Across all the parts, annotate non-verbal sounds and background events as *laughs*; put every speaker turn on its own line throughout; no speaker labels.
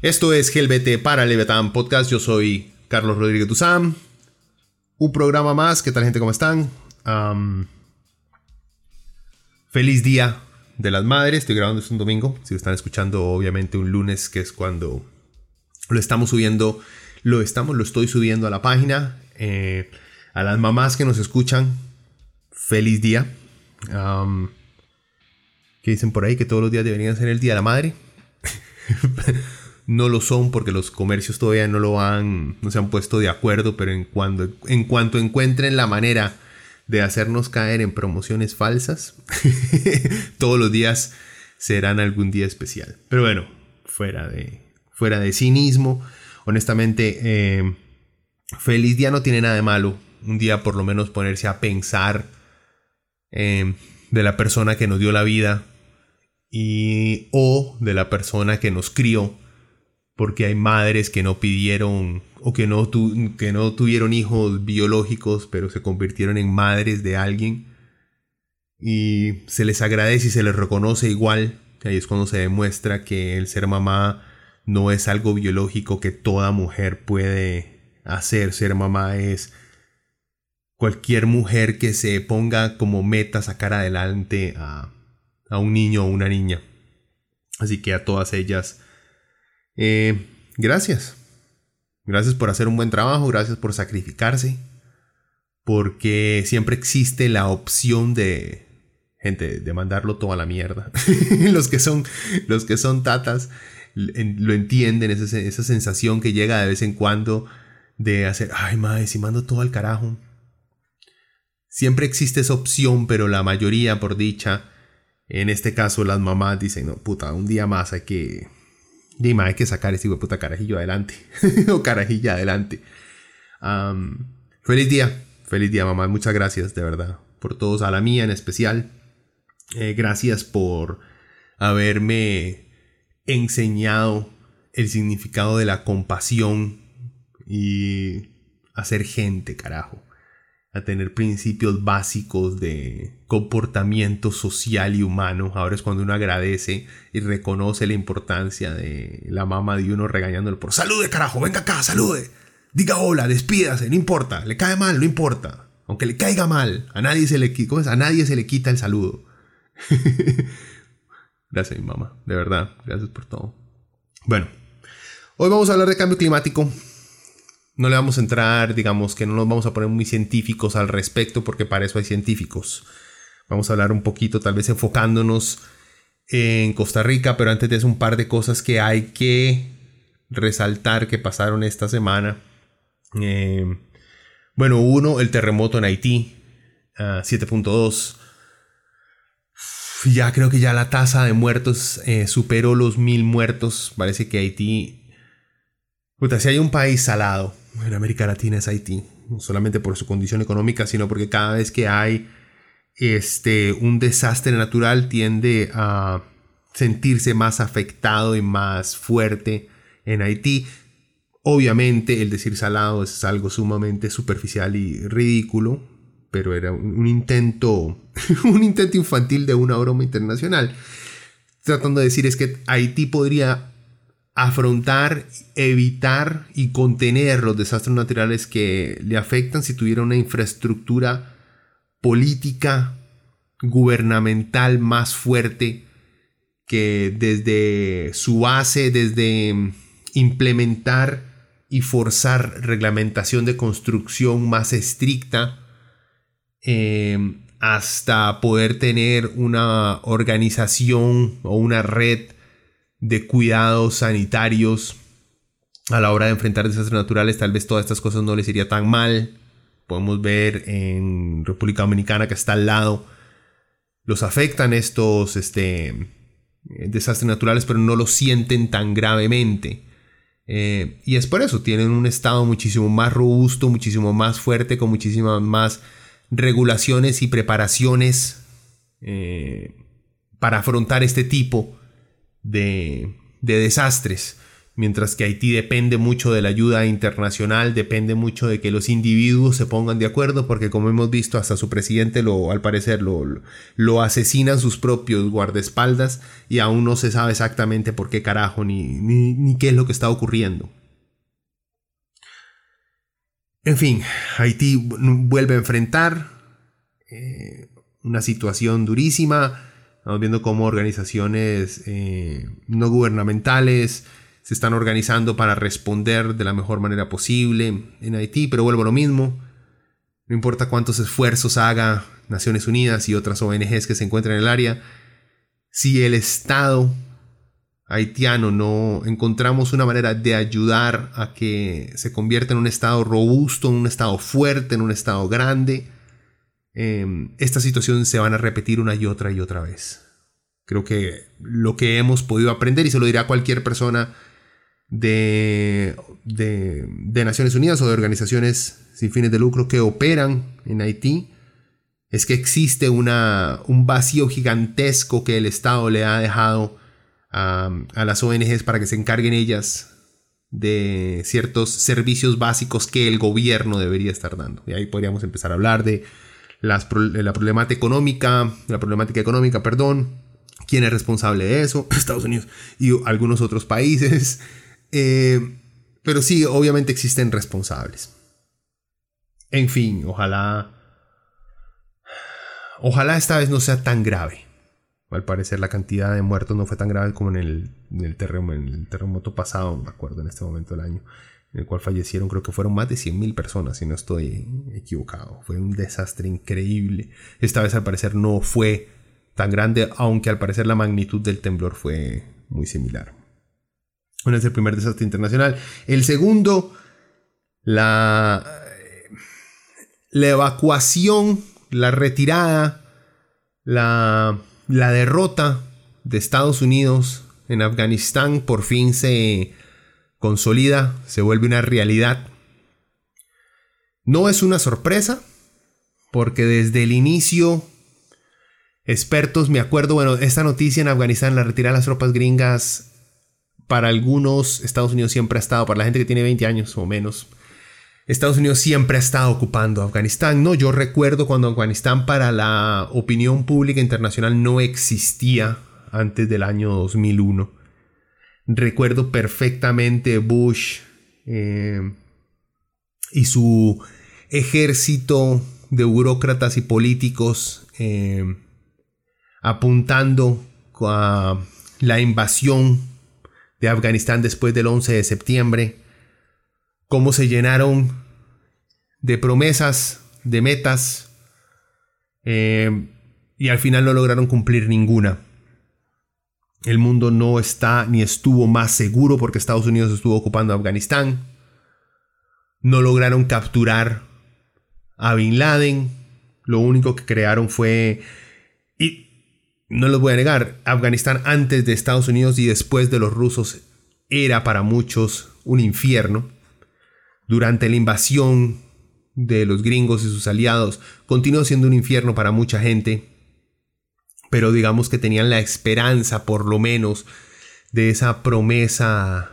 Esto es GLBT para Leviatán Podcast. Yo soy Carlos Rodríguez Duzán. Un programa más. ¿Qué tal, gente? ¿Cómo están? feliz día de las madres. Estoy grabando esto un domingo. Si lo están escuchando, obviamente un lunes, que es cuando lo estamos subiendo. Lo estamos, lo estoy subiendo a la página. Eh, a las mamás que nos escuchan, feliz día. ¿Qué dicen por ahí? Que todos los días deberían ser el día de la madre. *laughs* no lo son porque los comercios todavía no lo han, no se han puesto de acuerdo, pero en, cuando, en cuanto encuentren la manera de hacernos caer en promociones falsas, *laughs* todos los días serán algún día especial. Pero bueno, fuera de, fuera de cinismo, honestamente, eh, feliz día no tiene nada de malo. Un día por lo menos ponerse a pensar eh, de la persona que nos dio la vida y o de la persona que nos crió porque hay madres que no pidieron o que no, que no tuvieron hijos biológicos, pero se convirtieron en madres de alguien. Y se les agradece y se les reconoce igual. Ahí es cuando se demuestra que el ser mamá no es algo biológico que toda mujer puede hacer. Ser mamá es cualquier mujer que se ponga como meta sacar adelante a, a un niño o una niña. Así que a todas ellas eh, gracias. Gracias por hacer un buen trabajo, gracias por sacrificarse, porque siempre existe la opción de, gente, de mandarlo todo a la mierda. *laughs* los, que son, los que son tatas lo entienden, esa, esa sensación que llega de vez en cuando de hacer, ay madre, si mando todo al carajo. Siempre existe esa opción, pero la mayoría, por dicha, en este caso las mamás dicen, no, puta, un día más hay que Dime, hay que sacar ese puta carajillo adelante. *laughs* o carajilla adelante. feliz día. Feliz día, mamá. Muchas gracias, de verdad. Por todos, a la mía en especial. Eh, gracias por haberme enseñado el significado de la compasión y hacer gente, carajo a tener principios básicos de comportamiento social y humano. Ahora es cuando uno agradece y reconoce la importancia de la mamá de uno regañándolo por salude carajo, venga acá, salude. Diga hola, despídase, no importa, le cae mal, no importa. Aunque le caiga mal, a nadie se le. A nadie se le quita el saludo. *laughs* gracias mi mamá, de verdad, gracias por todo. Bueno, hoy vamos a hablar de cambio climático no le vamos a entrar, digamos que no nos vamos a poner muy científicos al respecto porque para eso hay científicos. Vamos a hablar un poquito, tal vez enfocándonos en Costa Rica, pero antes de eso un par de cosas que hay que resaltar que pasaron esta semana. Eh, bueno, uno, el terremoto en Haití, 7.2. Ya creo que ya la tasa de muertos eh, superó los mil muertos. Parece que Haití... Puta, si hay un país salado en América Latina es Haití, no solamente por su condición económica, sino porque cada vez que hay este, un desastre natural tiende a sentirse más afectado y más fuerte en Haití. Obviamente el decir salado es algo sumamente superficial y ridículo, pero era un intento, *laughs* un intento infantil de una broma internacional. Tratando de decir es que Haití podría afrontar, evitar y contener los desastres naturales que le afectan si tuviera una infraestructura política, gubernamental más fuerte que desde su base, desde implementar y forzar reglamentación de construcción más estricta, em, hasta poder tener una organización o una red de cuidados sanitarios a la hora de enfrentar desastres naturales, tal vez todas estas cosas no les iría tan mal. Podemos ver en República Dominicana que está al lado, los afectan estos este, desastres naturales, pero no los sienten tan gravemente. Eh, y es por eso, tienen un estado muchísimo más robusto, muchísimo más fuerte, con muchísimas más regulaciones y preparaciones eh, para afrontar este tipo de, de desastres mientras que Haití depende mucho de la ayuda internacional, depende mucho de que los individuos se pongan de acuerdo, porque como hemos visto, hasta su presidente lo, al parecer lo, lo asesinan sus propios guardaespaldas y aún no se sabe exactamente por qué carajo ni, ni, qué es lo que está ocurriendo. En fin, Haití vuelve a enfrentar eh, una situación durísima. Estamos viendo cómo organizaciones eh, no gubernamentales, se están organizando para responder de la mejor manera posible en Haití, pero vuelvo a lo mismo. No importa cuántos esfuerzos haga Naciones Unidas y otras ONGs que se encuentran en el área, si el Estado haitiano no encontramos una manera de ayudar a que se convierta en un Estado robusto, en un Estado fuerte, en un Estado grande, em, esta situación se van a repetir una y otra y otra vez. Creo que lo que hemos podido aprender, y se lo dirá cualquier persona de, de, Naciones Unidas o de organizaciones sin fines de lucro que operan en Haití es que existe una, un vacío gigantesco que el Estado le ha dejado a, a, las ONGs para que se encarguen ellas de ciertos servicios básicos que el gobierno debería estar dando. Y ahí podríamos empezar a hablar de, de la problemática económica, la problemática económica, perdón, quién es responsable de eso, *laughs* Estados Unidos y algunos otros países. *laughs* Eh, pero sí, obviamente existen responsables. En fin, ojalá... Ojalá esta vez no sea tan grave. Al parecer la cantidad de muertos no fue tan grave como en el, terremoto, en el terremoto pasado, me acuerdo, en este momento del año, en el cual fallecieron, creo que fueron más de 100.000 personas, si no estoy equivocado. Fue un desastre increíble. Esta vez al parecer no fue tan grande, aunque al parecer la magnitud del temblor fue muy similar. Uno es el primer desastre internacional. El segundo, la, la evacuación, la retirada, la, la derrota de Estados Unidos en Afganistán por fin se consolida, se vuelve una realidad. No es una sorpresa, porque desde el inicio, expertos, me acuerdo, bueno, esta noticia en Afganistán, la retirada de las tropas gringas, para algunos Estados Unidos siempre ha estado, para la gente que tiene 20 años o menos, Estados Unidos siempre ha estado ocupando Afganistán. No, yo recuerdo cuando Afganistán para la opinión pública internacional no existía antes del año 2001. Recuerdo perfectamente Bush eh, y su ejército de burócratas y políticos eh, apuntando a la invasión de Afganistán después del 11 de septiembre, cómo se llenaron de promesas, de metas, eh, y al final no lograron cumplir ninguna. El mundo no está ni estuvo más seguro porque Estados Unidos estuvo ocupando Afganistán. No lograron capturar a Bin Laden. Lo único que crearon fue... Y no les voy a negar, Afganistán antes de Estados Unidos y después de los rusos era para muchos un infierno. Durante la invasión de los gringos y sus aliados, continuó siendo un infierno para mucha gente, pero digamos que tenían la esperanza, por lo menos, de esa promesa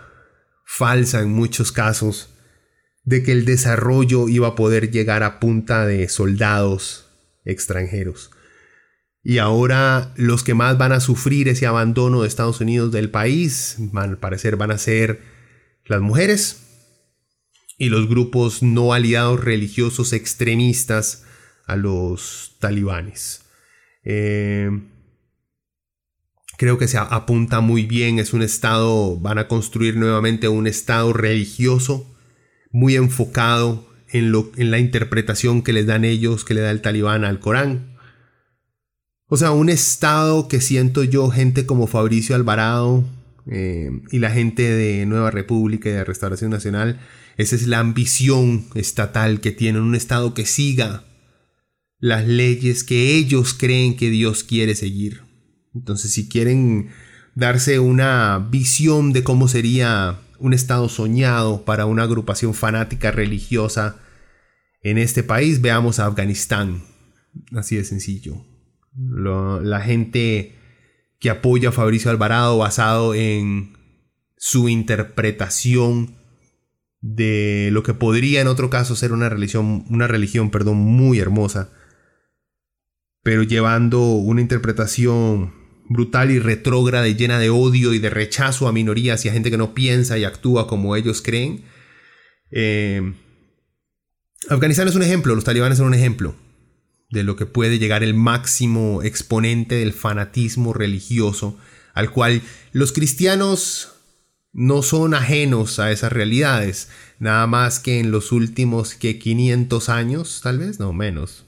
falsa en muchos casos, de que el desarrollo iba a poder llegar a punta de soldados extranjeros. Y ahora los que más van a sufrir ese abandono de Estados Unidos del país, al parecer van a ser las mujeres y los grupos no aliados religiosos extremistas a los talibanes. Eh, creo que se apunta muy bien, es un estado, van a construir nuevamente un estado religioso muy enfocado en, lo, en la interpretación que les dan ellos, que le da el talibán al Corán. O sea, un estado que siento yo, gente como Fabricio Alvarado, eh, y la gente de Nueva República y de Restauración Nacional, esa es la ambición estatal que tienen, un Estado que siga las leyes que ellos creen que Dios quiere seguir. Entonces, si quieren darse una visión de cómo sería un Estado soñado para una agrupación fanática religiosa en este país, veamos a Afganistán. Así de sencillo. la gente que apoya a Fabricio Alvarado basado en su interpretación de lo que podría en otro caso ser una religión, una religión perdón, muy hermosa, pero llevando una interpretación brutal y retrógrada llena de odio y de rechazo a minorías y a gente que no piensa y actúa como ellos creen. Eh, Afganistán es un ejemplo, los talibanes son un ejemplo de lo que puede llegar el máximo exponente del fanatismo religioso, al cual los cristianos no son ajenos a esas realidades, nada más que en los últimos que 500 años, tal vez, no menos,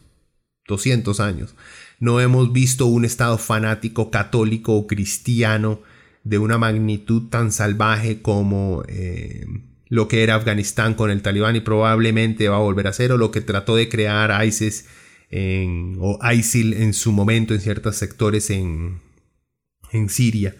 200 años, no hemos visto un estado fanático católico o cristiano de una magnitud tan salvaje como eh, lo que era Afganistán con el talibán y probablemente va a volver a ser o lo que trató de crear ISIS en, o ISIL en su momento en ciertos sectores en, en Siria.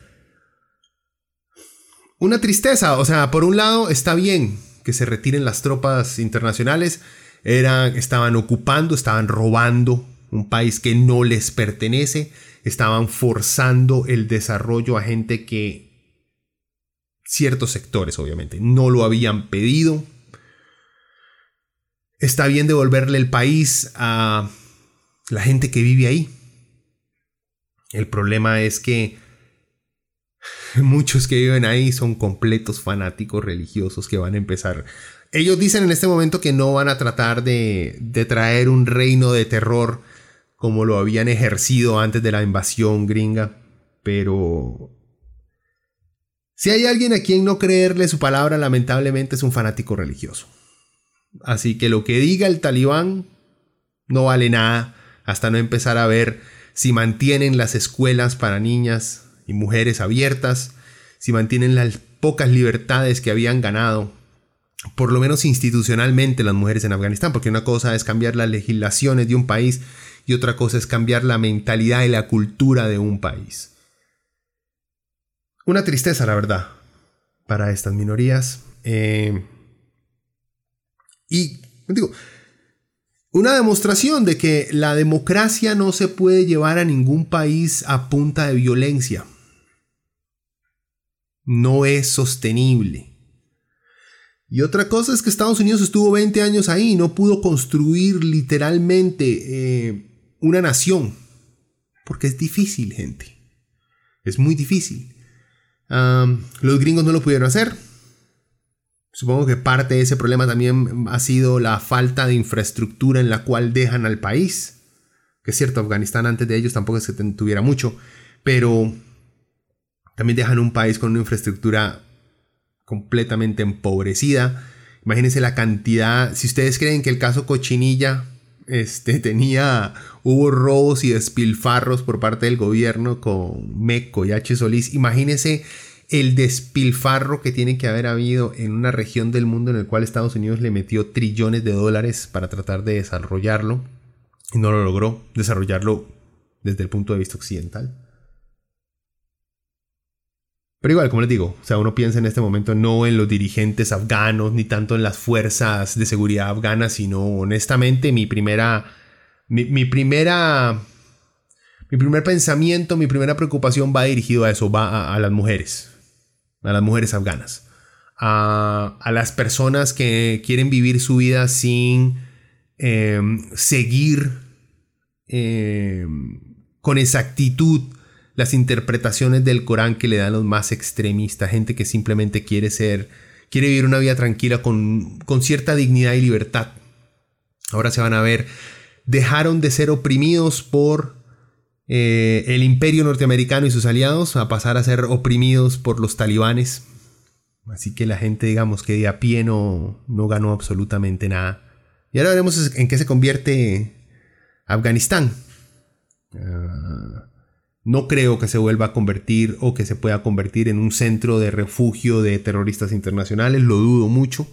Una tristeza, o sea, por un lado está bien que se retiren las tropas internacionales, eran, estaban ocupando, estaban robando un país que no les pertenece, estaban forzando el desarrollo a gente que ciertos sectores obviamente no lo habían pedido. Está bien devolverle el país a la gente que vive ahí. El problema es que *laughs* muchos que viven ahí son completos fanáticos religiosos que van a empezar. Ellos dicen en este momento que no van a tratar de, de traer un reino de terror como lo habían ejercido antes de la invasión gringa, pero si hay alguien a quien no creerle su palabra, lamentablemente es un fanático religioso. Así que lo que diga el talibán no vale nada hasta no empezar a ver si mantienen las escuelas para niñas y mujeres abiertas, si mantienen las pocas libertades que habían ganado, por lo menos institucionalmente las mujeres en Afganistán, porque una cosa es cambiar las legislaciones de un país y otra cosa es cambiar la mentalidad y la cultura de un país. Una tristeza, la verdad, para estas minorías. Eh, y digo, una demostración de que la democracia no se puede llevar a ningún país a punta de violencia. No es sostenible. Y otra cosa es que Estados Unidos estuvo 20 años ahí y no pudo construir literalmente eh, una nación. Porque es difícil, gente. Es muy difícil. los gringos no lo pudieron hacer. Supongo que parte de ese problema también ha sido la falta de infraestructura en la cual dejan al país. Que es cierto, Afganistán antes de ellos tampoco es que tuviera mucho, pero también dejan un país con una infraestructura completamente empobrecida. Imagínense la cantidad, si ustedes creen que el caso Cochinilla este, *laughs* tenía, hubo robos y despilfarros por parte del gobierno con Meco y H. Solís, imagínense el despilfarro que tiene que haber habido en una región del mundo en el cual Estados Unidos le metió trillones de dólares para tratar de desarrollarlo y no lo logró desarrollarlo desde el punto de vista occidental. Pero igual, como les digo, o sea, uno piensa en este momento no en los dirigentes afganos ni tanto en las fuerzas de seguridad afganas, sino honestamente mi primera mi, primera mi primer pensamiento, mi primera preocupación va dirigido a eso, va a las mujeres a las mujeres afganas, a, las personas que quieren vivir su vida sin em, seguir em, con exactitud las interpretaciones del Corán que le dan los más extremistas, gente que simplemente quiere ser, quiere vivir una vida tranquila con, con cierta dignidad y libertad. Ahora se van a ver, dejaron de ser oprimidos por eh, el imperio norteamericano y sus aliados a pasar a ser oprimidos por los talibanes. Así que la gente, digamos que de a pie no, ganó absolutamente nada. Y ahora veremos en qué se convierte Afganistán. Ah, no creo que se vuelva a convertir o que se pueda convertir en un centro de refugio de terroristas internacionales, lo dudo mucho.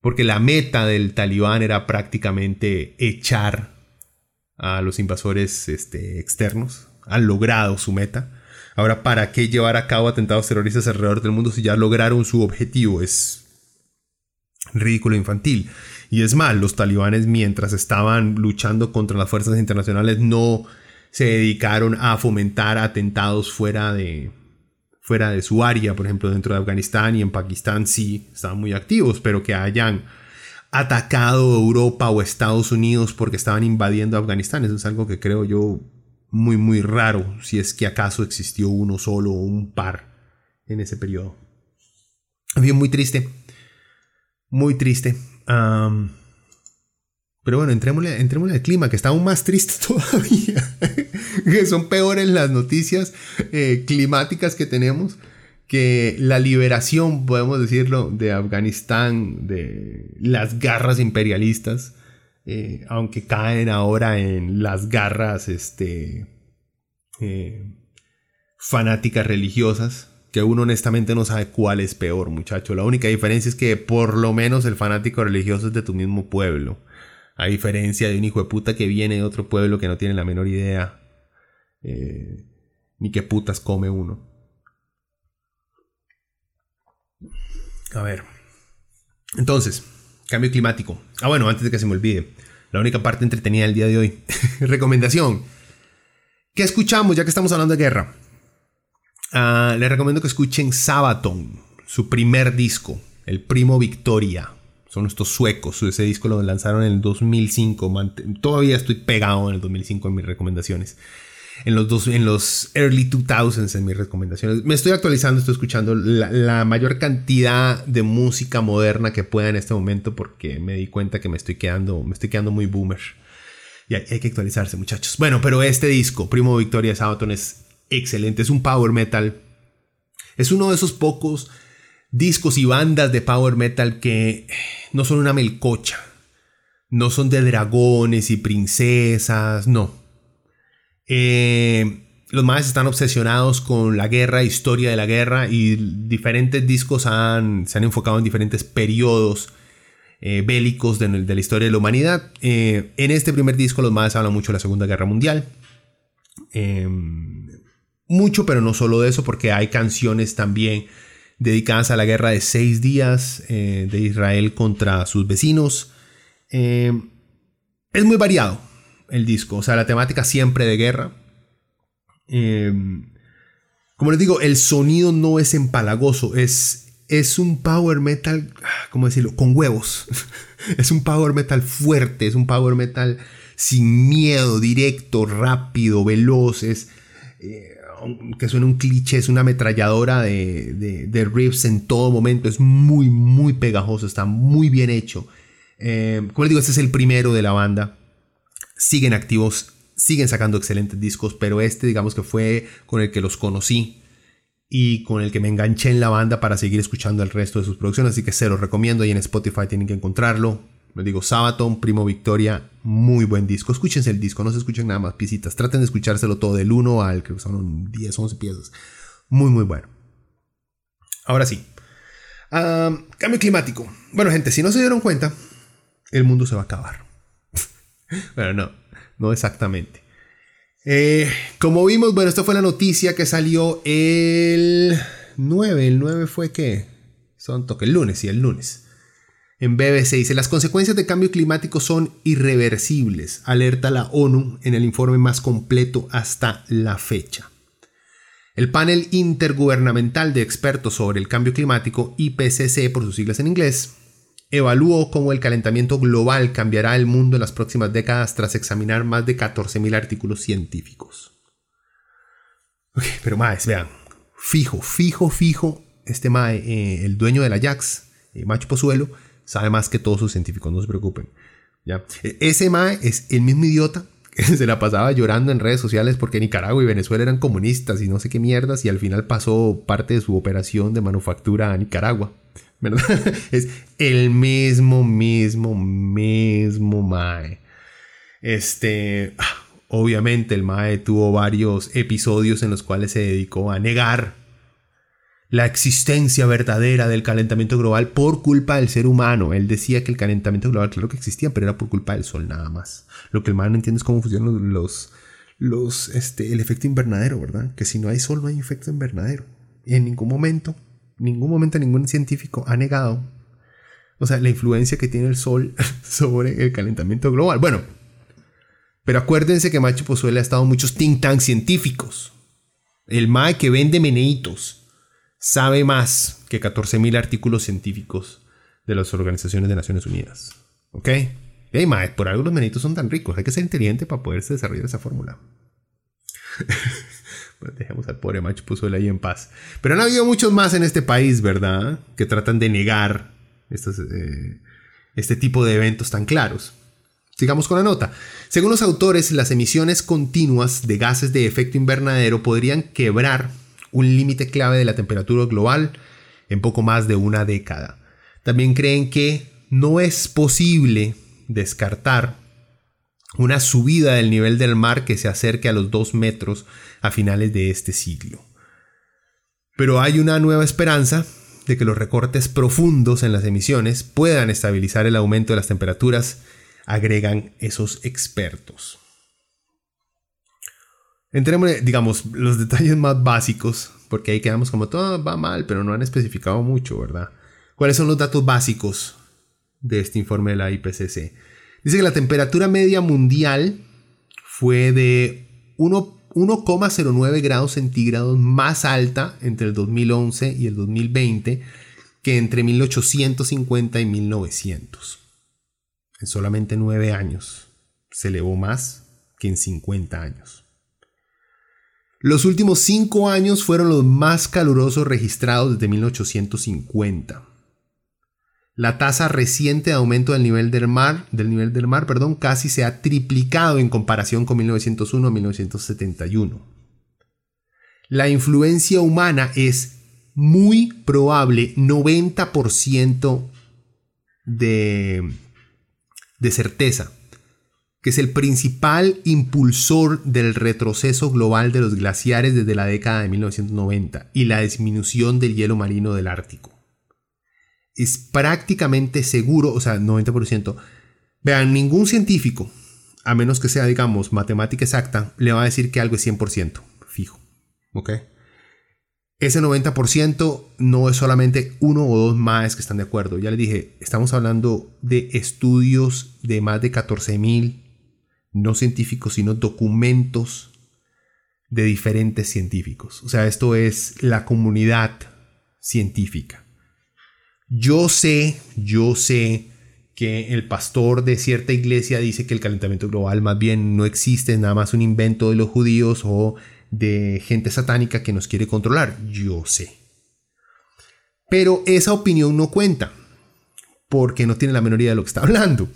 Porque la meta del talibán era prácticamente echar a los invasores este, externos. Han logrado su meta. Ahora, ¿para qué llevar a cabo atentados terroristas alrededor del mundo si ya lograron su objetivo? Es ridículo infantil. Y es mal, los talibanes mientras estaban luchando contra las fuerzas internacionales no se dedicaron a fomentar atentados fuera de, fuera de su área, por ejemplo, dentro de Afganistán y en Pakistán sí estaban muy activos, pero que hayan atacado Europa o Estados Unidos porque estaban invadiendo Afganistán, eso es algo que creo yo muy muy raro, si es que acaso existió uno solo o un par en ese periodo. Bien, muy triste, muy triste. Pero bueno, entrémosle, entrémosle al clima, que está aún más triste *laughs* todavía. que son peores las noticias eh, climáticas que tenemos que la liberación, podemos decirlo, de Afganistán, de las garras imperialistas, eh, aunque caen ahora en las garras este, eh, fanáticas religiosas, que uno honestamente no sabe cuál es peor, muchacho. La única diferencia es que por lo menos el fanático religioso es de tu mismo pueblo. A diferencia de un hijo de puta que viene de otro pueblo que no tiene la menor idea eh, ni qué putas come uno. A ver. Entonces, cambio climático. Ah, bueno, antes de que se me olvide. La única parte entretenida del día de hoy. *laughs* Recomendación. ¿Qué escuchamos ya que estamos hablando de guerra? Ah, les recomiendo que escuchen Sabaton, su primer disco, el Primo Victoria. Son estos suecos. Ese disco lo lanzaron en el 2005. Todavía estoy pegado en el 2005 en mis recomendaciones en los, dos, en los early 2000s en mis recomendaciones. Me estoy actualizando, estoy escuchando la, mayor cantidad de música moderna que pueda en este momento porque me di cuenta que me estoy quedando, me estoy quedando muy boomer. Y hay, que actualizarse, muchachos. Bueno, pero este disco, Primo Victoria Sabaton, es excelente. Es un power metal. Es uno de esos pocos discos y bandas de power metal que no son una melcocha. No son de dragones y princesas, no eh, los más están obsesionados con la guerra, historia de la guerra y diferentes discos se han enfocado en diferentes periodos eh, bélicos de, la historia de la humanidad. Eh, en este primer disco los más hablan mucho de la Segunda Guerra Mundial. mucho, pero no solo de eso, porque hay canciones también dedicadas a la guerra de seis días de Israel contra sus vecinos. es muy variado el disco. O sea, la temática siempre de guerra. Em, como les digo, el sonido no es empalagoso, es, es un power metal, ¿cómo decirlo? Con huevos. *laughs* es un power metal fuerte, es un power metal sin miedo, directo, rápido, veloz. Es, eh, que suena un cliché, es una ametralladora de, de, riffs en todo momento. Es muy, muy pegajoso, está muy bien hecho. Em, como les digo, este es el primero de la banda siguen activos, siguen sacando excelentes discos, pero este digamos que fue con el que los conocí y con el que me enganché en la banda para seguir escuchando el resto de sus producciones, así que se los recomiendo y en Spotify tienen que encontrarlo. Les digo, Sabaton, Primo Victoria, muy buen disco. Escúchense el disco, no se escuchen nada más piecitas. Traten de escuchárselo todo del 1 al, que son 10, 11 piezas. Muy, muy bueno. Ahora sí. cambio climático. Bueno, gente, si no se dieron cuenta, el mundo se va a acabar. *laughs* bueno, no, no exactamente. Eh, como vimos, bueno, esta fue la noticia que salió el 9. ¿El 9 fue qué? Son toque el lunes, sí, el lunes. En BBC dice, las consecuencias de cambio climático son irreversibles, alerta la ONU en el informe más completo hasta la fecha. El panel intergubernamental de expertos sobre el cambio climático, IPCC por sus siglas en inglés, evaluó cómo el calentamiento global cambiará el mundo en las próximas décadas tras examinar más de 14.000 artículos científicos. pero más, vean, fijo, fijo, fijo, este mae, eh, el dueño de la Jax, eh, Macho Pozuelo, sabe más que todos sus científicos, no se preocupen. ¿ya? E, ese mae es el mismo idiota que *laughs* se la pasaba llorando en redes sociales porque Nicaragua y Venezuela eran comunistas y no sé qué mierdas y al final pasó parte de su operación de manufactura a Nicaragua. *laughs* es el mismo, mismo, mismo Mae. Este, ah, obviamente el Mae tuvo varios episodios en los cuales se dedicó a negar la existencia verdadera del calentamiento global por culpa del ser humano. Él decía que el calentamiento global, claro que existía, pero era por culpa del sol nada más. Lo que el Mae no entiende es cómo funcionan los, los, este, el efecto invernadero, ¿verdad? Que si no hay sol no hay efecto invernadero. Y en ningún momento, ningún momento ningún científico ha negado, o sea, la influencia que tiene el sol *laughs* sobre el calentamiento global. Bueno, pero acuérdense que Macho Pozuelo ha estado en muchos think tanks científicos. El MAE que vende meneitos sabe más que 14.000 artículos científicos de las organizaciones de Naciones Unidas. ¿Ok? Hey, mae, por algo los meneitos son tan ricos. Hay que ser inteligente para poderse desarrollar esa fórmula. *laughs* dejemos al pobre Macho Pozuelo ahí en paz. Pero han habido muchos más en este país, ¿verdad? Que tratan de negar estos, eh, este tipo de eventos tan claros. Sigamos con la nota. Según los autores, las emisiones continuas de gases de efecto invernadero podrían quebrar un límite clave de la temperatura global en poco más de una década. También creen que no es posible descartar una subida del nivel del mar que se acerque a los 2 metros a finales de este siglo. Pero hay una nueva esperanza de que los recortes profundos en las emisiones puedan estabilizar el aumento de las temperaturas agregan esos expertos. Entremos, digamos, los detalles más básicos, porque ahí quedamos como todo va mal, pero no han especificado mucho, ¿verdad? ¿Cuáles son los datos básicos de este informe de la IPCC? Dice que la temperatura media mundial fue de 1,09 grados centígrados más alta entre el 2011 y el 2020 que entre 1850 y 1900 en solamente nueve años. Se elevó más que en 50 años. Los últimos cinco años fueron los más calurosos registrados desde 1850. La tasa reciente de aumento del nivel del mar, del nivel del mar perdón, casi se ha triplicado en comparación con 1901 a 1971. La influencia humana es muy probable, 90% de de certeza, que es el principal impulsor del retroceso global de los glaciares desde la década de 1990 y la disminución del hielo marino del Ártico. Es prácticamente seguro, o sea, 90%. Vean, ningún científico, a menos que sea, digamos, matemática exacta, le va a decir que algo es 100%, fijo. ¿Ok? Ese 90% no es solamente uno o dos más que están de acuerdo. Ya les dije, estamos hablando de estudios de más de 14.000, no científicos, sino documentos de diferentes científicos. O sea, esto es la comunidad científica. Yo sé, yo sé que el pastor de cierta iglesia dice que el calentamiento global más bien no existe, es nada más un invento de los judíos o de gente satánica que nos quiere controlar. Yo sé. Pero esa opinión no cuenta, porque no tiene la menoría de lo que está hablando.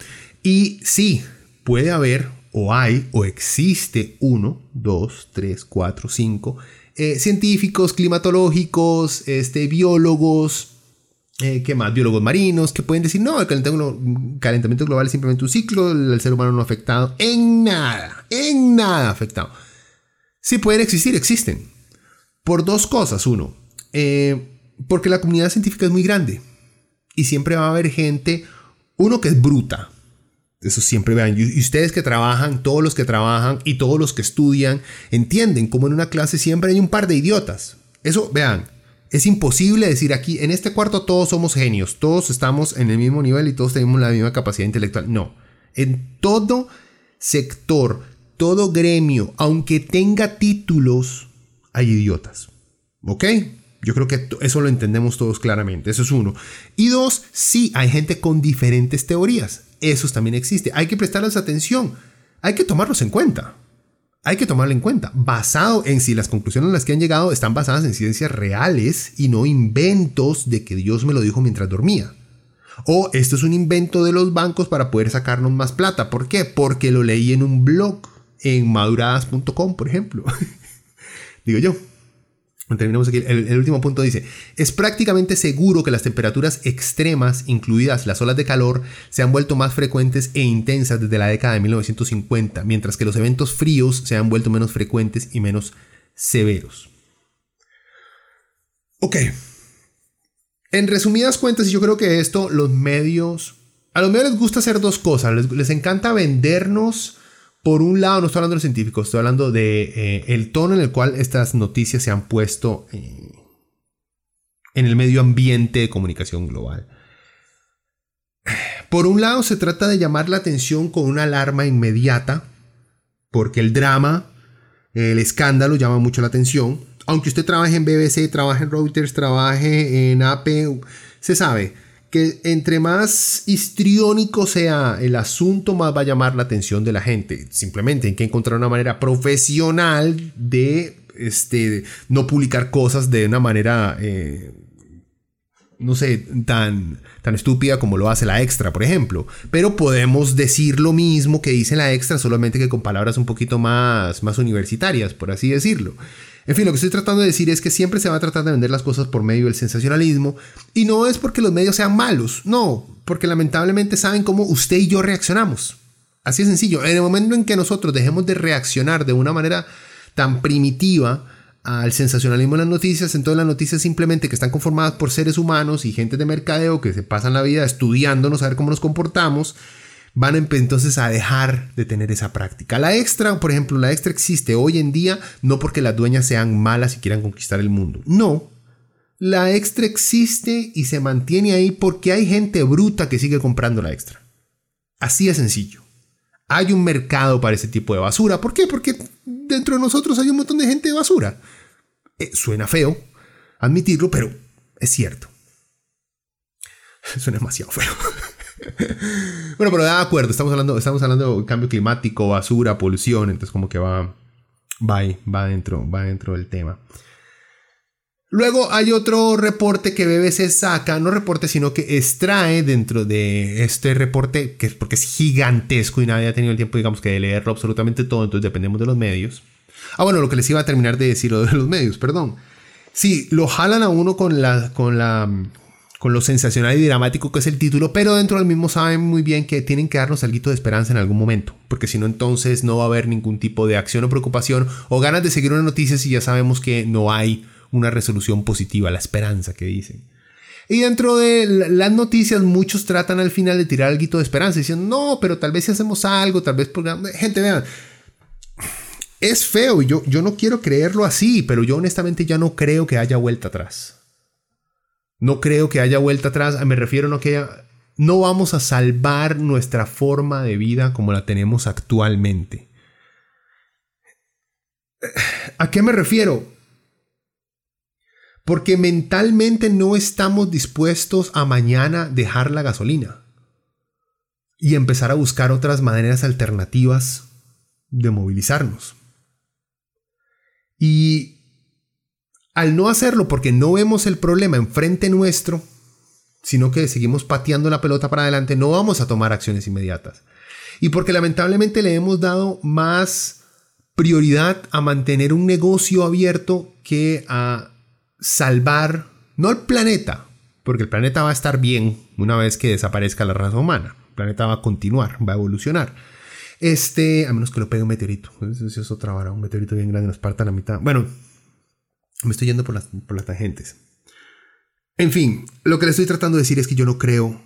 Y sí, puede haber, o hay, o existe uno, dos, tres, cuatro, cinco eh, científicos, climatológicos, este, biólogos, eh, ¿qué más? Biólogos marinos que pueden decir, no, el calentamiento global es simplemente un ciclo, el ser humano no ha afectado en nada, en nada afectado. Sí pueden existir, existen. Por dos cosas. Uno, eh, porque la comunidad científica es muy grande. Y siempre va a haber gente, uno que es bruta. Eso siempre vean. Y ustedes que trabajan, todos los que trabajan y todos los que estudian, entienden como en una clase siempre hay un par de idiotas. Eso, vean, es imposible decir aquí, en este cuarto todos somos genios, todos estamos en el mismo nivel y todos tenemos la misma capacidad intelectual. No. En todo sector todo gremio, aunque tenga títulos, hay idiotas. ¿Ok? Yo creo que eso lo entendemos todos claramente. Eso es uno. Y dos, sí, hay gente con diferentes teorías. Eso también existe. Hay que prestarles atención. Hay que tomarlos en cuenta. Hay que tomarlo en cuenta. Basado en si las conclusiones a las que han llegado están basadas en ciencias reales y no inventos de que Dios me lo dijo mientras dormía. O esto es un invento de los bancos para poder sacarnos más plata. ¿Por qué? Porque lo leí en un blog en maduradas.com, por ejemplo. *laughs* Digo yo. Terminamos aquí. El, último punto dice, es prácticamente seguro que las temperaturas extremas, incluidas las olas de calor, se han vuelto más frecuentes e intensas desde la década de 1950, mientras que los eventos fríos se han vuelto menos frecuentes y menos severos. Ok. En resumidas cuentas, yo creo que esto los medios... A los medios les gusta hacer dos cosas. Les, les encanta vendernos por un lado, no estoy hablando de los científicos, estoy hablando de eh, el tono en el cual estas noticias se han puesto eh, en el medio ambiente de comunicación global. Por un lado, se trata de llamar la atención con una alarma inmediata, porque el drama, el escándalo llama mucho la atención. Aunque usted trabaje en BBC, trabaje en Reuters, trabaje en AP, se sabe que entre más histriónico sea el asunto, más va a llamar la atención de la gente. Simplemente hay que encontrar una manera profesional de este, no publicar cosas de una manera, eh, no sé, tan, tan estúpida como lo hace la extra, por ejemplo. Pero podemos decir lo mismo que dice la extra, solamente que con palabras un poquito más, más universitarias, por así decirlo. En fin, lo que estoy tratando de decir es que siempre se va a tratar de vender las cosas por medio del sensacionalismo y no es porque los medios sean malos, no, porque lamentablemente saben cómo usted y yo reaccionamos. Así de sencillo. En el momento en que nosotros dejemos de reaccionar de una manera tan primitiva al sensacionalismo en las noticias, entonces las noticias simplemente que están conformadas por seres humanos y gente de mercadeo que se pasan la vida estudiándonos a ver cómo nos comportamos, van entonces a dejar de tener esa práctica. La extra, por ejemplo, la extra existe hoy en día no porque las dueñas sean malas y quieran conquistar el mundo. No. La extra existe y se mantiene ahí porque hay gente bruta que sigue comprando la extra. Así de sencillo. Hay un mercado para ese tipo de basura. ¿Por qué? Porque dentro de nosotros hay un montón de gente de basura. Eh, suena feo admitirlo, pero es cierto. *laughs* Suena demasiado feo. Bueno, pero de acuerdo, estamos hablando, estamos hablando de cambio climático, basura, polución, entonces como que va, va, va, dentro, va dentro del tema. Luego hay otro reporte que BBC saca, no reporte, sino que extrae dentro de este reporte, que es porque es gigantesco y nadie ha tenido el tiempo, digamos, que de leerlo absolutamente todo, entonces dependemos de los medios. Ah, bueno, lo que les iba a terminar de decir de los medios, perdón. Sí, lo jalan a uno con la, con la con lo sensacional y dramático que es el título, pero dentro del mismo saben muy bien que tienen que darnos algo de esperanza en algún momento, porque si no entonces no va a haber ningún tipo de acción o preocupación o ganas de seguir una noticia si ya sabemos que no hay una resolución positiva, la esperanza que dicen. Y dentro de las noticias muchos tratan al final de tirar algo de esperanza, diciendo, no, pero tal vez si hacemos algo, tal vez... Gente, vean, es feo yo, yo no quiero creerlo así, pero yo honestamente ya no creo que haya vuelta atrás. No creo que haya vuelta atrás. Me refiero no que no vamos a salvar nuestra forma de vida como la tenemos actualmente. ¿A qué me refiero? Porque mentalmente no estamos dispuestos a mañana dejar la gasolina y empezar a buscar otras maneras alternativas de movilizarnos. Y al no hacerlo porque no vemos el problema enfrente nuestro, sino que seguimos pateando la pelota para adelante, no vamos a tomar acciones inmediatas. Y porque lamentablemente le hemos dado más prioridad a mantener un negocio abierto que a salvar, no el planeta, porque el planeta va a estar bien una vez que desaparezca la raza humana. El planeta va a continuar, va a evolucionar. Este, a menos que lo pegue un meteorito. Eso es otra vara, un meteorito bien grande nos parta la mitad. Bueno, me estoy yendo por las, por las tangentes. En fin, lo que le estoy tratando de decir es que yo no creo,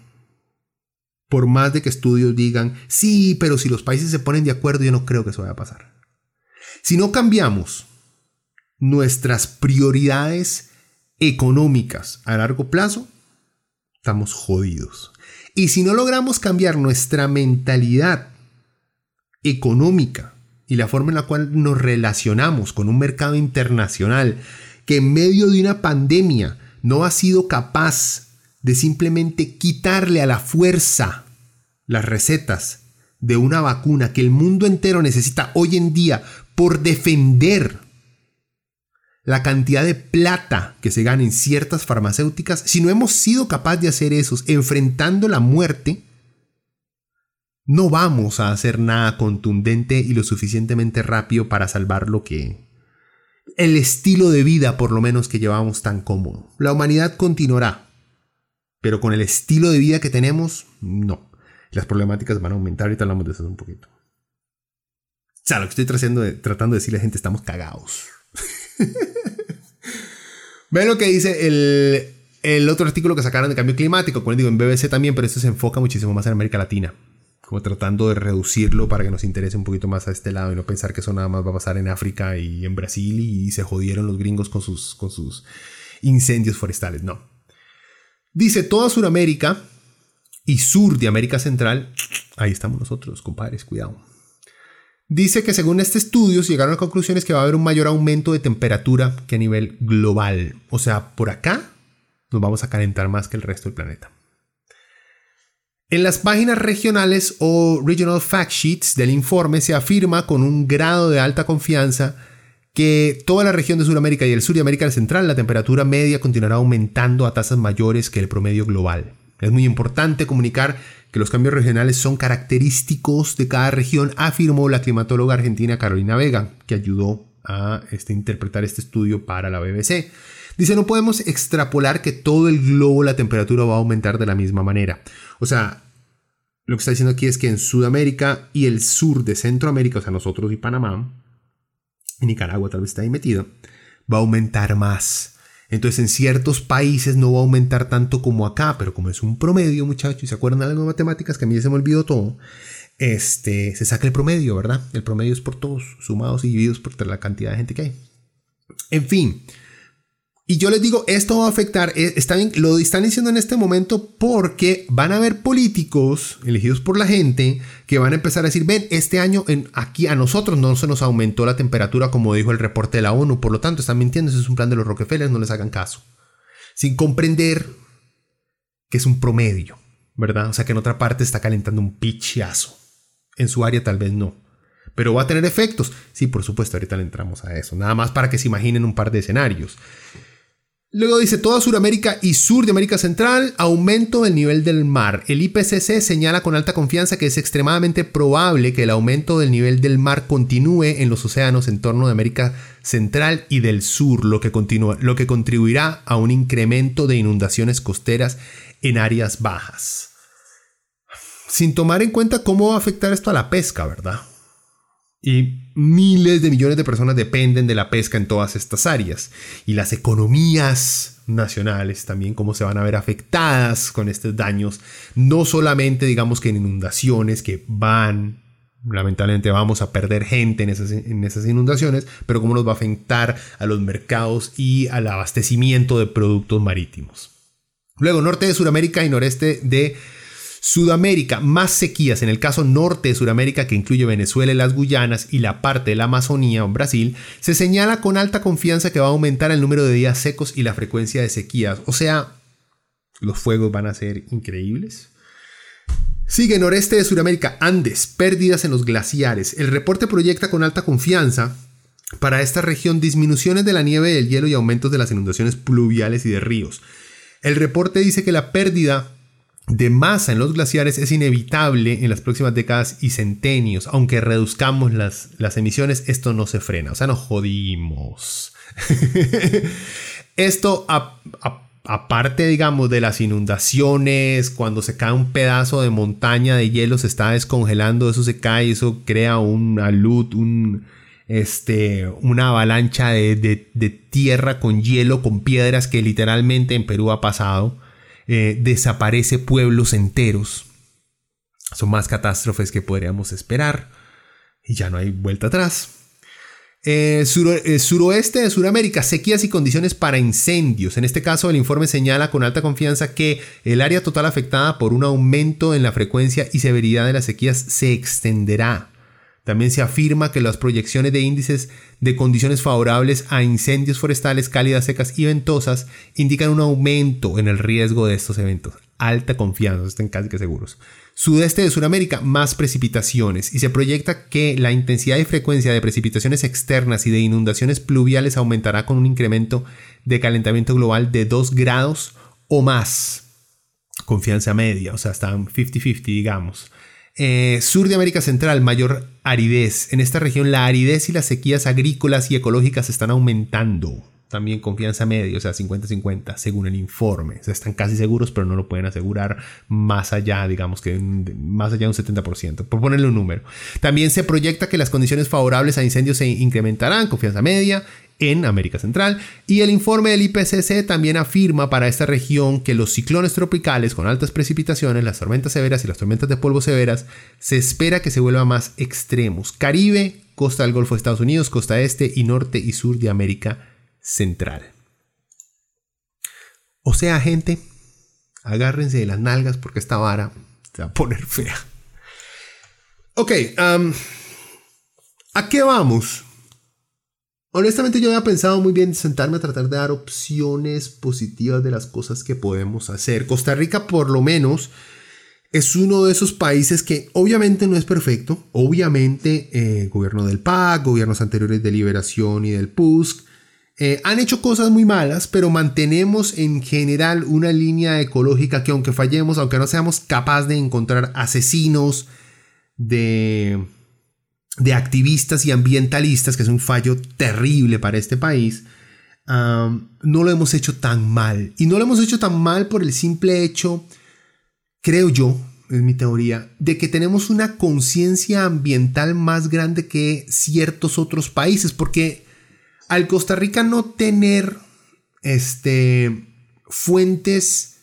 por más de que estudios digan, sí, pero si los países se ponen de acuerdo, yo no creo que eso vaya a pasar. Si no cambiamos nuestras prioridades económicas a largo plazo, estamos jodidos. Y si no logramos cambiar nuestra mentalidad económica y la forma en la cual nos relacionamos con un mercado internacional que en medio de una pandemia no ha sido capaz de simplemente quitarle a la fuerza las recetas de una vacuna que el mundo entero necesita hoy en día por defender la cantidad de plata que se gana en ciertas farmacéuticas, si no hemos sido capaces de hacer eso enfrentando la muerte, no vamos a hacer nada contundente y lo suficientemente rápido para salvar lo que, el estilo de vida por lo menos que llevamos tan cómodo. La humanidad continuará, pero con el estilo de vida que tenemos, no. Las problemáticas van a aumentar, ahorita hablamos de eso un poquito. O sea, lo que estoy tratando de, decirle a la gente, estamos cagados. *laughs* Ven lo que dice el, el, otro artículo que sacaron de cambio climático, como digo, en BBC también, pero esto se enfoca muchísimo más en América Latina. Como tratando de reducirlo para que nos interese un poquito más a este lado y no pensar que eso nada más va a pasar en África y en Brasil y se jodieron los gringos con sus, con sus incendios forestales. No. Dice toda Sudamérica y sur de América Central. Ahí estamos nosotros, compadres, cuidado Dice que según este estudio se llegaron a conclusiones que va a haber un mayor aumento de temperatura que a nivel global. O sea, por acá nos vamos a calentar más que el resto del planeta. En las páginas regionales o regional fact sheets del informe se afirma con un grado de alta confianza que toda la región de Sudamérica y el sur de América Central la temperatura media continuará aumentando a tasas mayores que el promedio global. Es muy importante comunicar que los cambios regionales son característicos de cada región, afirmó la climatóloga argentina Carolina Vega, que ayudó a este, interpretar este estudio para la BBC. Dice, no podemos extrapolar que todo el globo la temperatura va a aumentar de la misma manera. O sea, lo que está diciendo aquí es que en Sudamérica y el sur de Centroamérica, o sea, nosotros y Panamá, y Nicaragua tal vez está ahí metido, va a aumentar más. Entonces en ciertos países no va a aumentar tanto como acá, pero como es un promedio, muchachos, y se acuerdan de matemáticas que a mí ya se me olvidó todo, este, se saca el promedio, ¿verdad? El promedio es por todos, sumados y divididos por la cantidad de gente que hay. En fin, y yo les digo, esto va a afectar, eh, lo están diciendo en este momento porque van a haber políticos elegidos por la gente que van a empezar a decir, ven, este año aquí a nosotros no se nos aumentó la temperatura como dijo el reporte de la ONU, por lo tanto están mintiendo, ese es un plan de los Rockefeller, no les hagan caso. Sin comprender que es un promedio, ¿verdad? O sea que en otra parte está calentando un pichazo. En su área tal vez no. Pero va a tener efectos. Sí, por supuesto, ahorita le entramos a eso. Nada más para que se imaginen un par de escenarios. Luego dice toda Sudamérica y sur de América Central, aumento del nivel del mar. El IPCC señala con alta confianza que es extremadamente probable que el aumento del nivel del mar continúe en los océanos en torno de América Central y del Sur, lo que, continúa, lo que contribuirá a un incremento de inundaciones costeras en áreas bajas. Sin tomar en cuenta cómo va a afectar esto a la pesca, ¿verdad? Y miles de millones de personas dependen de la pesca en todas estas áreas. Y las economías nacionales también cómo se van a ver afectadas con estos daños. No solamente digamos que en inundaciones que van, lamentablemente vamos a perder gente en esas, en esas inundaciones, pero cómo nos va a afectar a los mercados y al abastecimiento de productos marítimos. Luego, norte de Sudamérica y noreste de Sudamérica, más sequías en el caso norte de Sudamérica que incluye Venezuela y las Guyanas y la parte de la Amazonía o Brasil, se señala con alta confianza que va a aumentar el número de días secos y la frecuencia de sequías. O sea, los fuegos van a ser increíbles. Sigue noreste de Sudamérica, Andes, pérdidas en los glaciares. El reporte proyecta con alta confianza para esta región disminuciones de la nieve, del hielo y aumentos de las inundaciones pluviales y de ríos. El reporte dice que la pérdida de masa en los glaciares es inevitable en las próximas décadas y centenios. Aunque reduzcamos las, las emisiones, esto no se frena. O sea, nos jodimos. *laughs* esto, aparte, digamos, de las inundaciones, cuando se cae un pedazo de montaña de hielo, se está descongelando, eso se cae, eso crea una luz, un, este, una avalancha de, de tierra con hielo, con piedras que literalmente en Perú ha pasado. Eh, desaparece pueblos enteros. Son más catástrofes que podríamos esperar. Y ya no hay vuelta atrás. Eh, eh, suroeste de Sudamérica, sequías y condiciones para incendios. En este caso, el informe señala con alta confianza que el área total afectada por un aumento en la frecuencia y severidad de las sequías se extenderá también se afirma que las proyecciones de índices de condiciones favorables a incendios forestales cálidas, secas y ventosas indican un aumento en el riesgo de estos eventos. Alta confianza, estén casi que seguros. Sudeste de Sudamérica, más precipitaciones y se proyecta que la intensidad y frecuencia de precipitaciones externas y de inundaciones pluviales aumentará con un incremento de calentamiento global de 2 grados o más. Confianza media, o sea, están 50-50, digamos. Eh, sur de América Central, mayor aridez. En esta región la aridez y las sequías agrícolas y ecológicas están aumentando. También confianza media, o sea, 50-50, según el informe. O sea, están casi seguros, pero no lo pueden asegurar más allá, digamos que más allá de un 70%, por ponerle un número. También se proyecta que las condiciones favorables a incendios se incrementarán, confianza media, en América Central. Y el informe del IPCC también afirma para esta región que los ciclones tropicales con altas precipitaciones, las tormentas severas y las tormentas de polvo severas, se espera que se vuelvan más extremos. Caribe, costa del Golfo de Estados Unidos, costa este y norte y sur de América Central. O sea, gente, agárrense de las nalgas porque esta vara se va a poner fea. Ok, ¿a qué vamos? Honestamente yo había pensado muy bien sentarme a tratar de dar opciones positivas de las cosas que podemos hacer. Costa Rica por lo menos es uno de esos países que obviamente no es perfecto. Obviamente eh, gobierno del PAC, gobiernos anteriores de Liberación y del PUSC eh, han hecho cosas muy malas, pero mantenemos en general una línea ecológica que aunque fallemos, aunque no seamos capaces de encontrar asesinos de de activistas y ambientalistas, que es un fallo terrible para este país, no lo hemos hecho tan mal. Y no lo hemos hecho tan mal por el simple hecho, creo yo, es mi teoría, de que tenemos una conciencia ambiental más grande que ciertos otros países, porque al Costa Rica no tener este, fuentes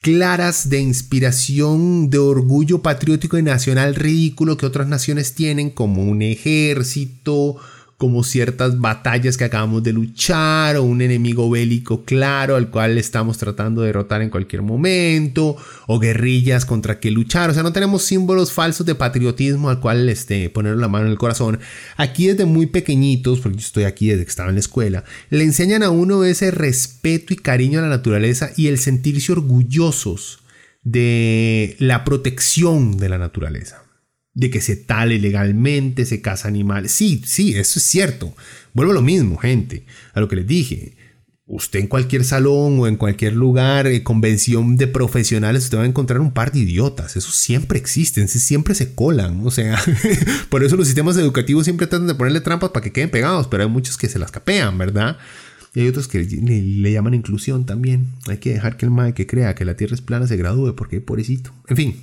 claras de inspiración, de orgullo patriótico y nacional ridículo que otras naciones tienen, como un ejército, como ciertas batallas que acabamos de luchar o un enemigo bélico claro al cual estamos tratando de derrotar en cualquier momento o guerrillas contra que luchar. O sea, no tenemos símbolos falsos de patriotismo al cual este, poner la mano en el corazón. Aquí desde muy pequeñitos, porque yo estoy aquí desde que estaba en la escuela, le enseñan a uno ese respeto y cariño a la naturaleza y el sentirse orgullosos de la protección de la naturaleza de que se tale ilegalmente, se caza animales. Sí, sí, eso es cierto. Vuelvo a lo mismo, gente, a lo que les dije. Usted en cualquier salón o en cualquier lugar, eh, convención de profesionales, usted va a encontrar un par de idiotas. Eso siempre existen, siempre se colan. O sea, *laughs* por eso los sistemas educativos siempre tratan de ponerle trampas para que queden pegados, pero hay muchos que se las capean, ¿verdad? Y hay otros que le, llaman inclusión también. Hay que dejar que el mae que crea que la Tierra es plana se gradúe porque pobrecito. En fin,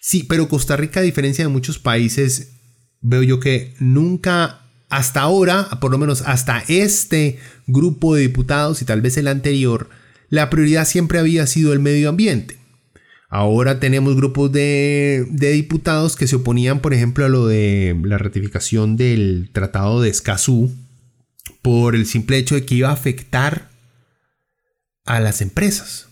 Sí, pero Costa Rica, a diferencia de muchos países, veo yo que nunca, hasta ahora, por lo menos hasta este grupo de diputados y tal vez el anterior, la prioridad siempre había sido el medio ambiente. Ahora tenemos grupos de, diputados que se oponían, por ejemplo, a lo de la ratificación del Tratado de Escazú por el simple hecho de que iba a afectar a las empresas.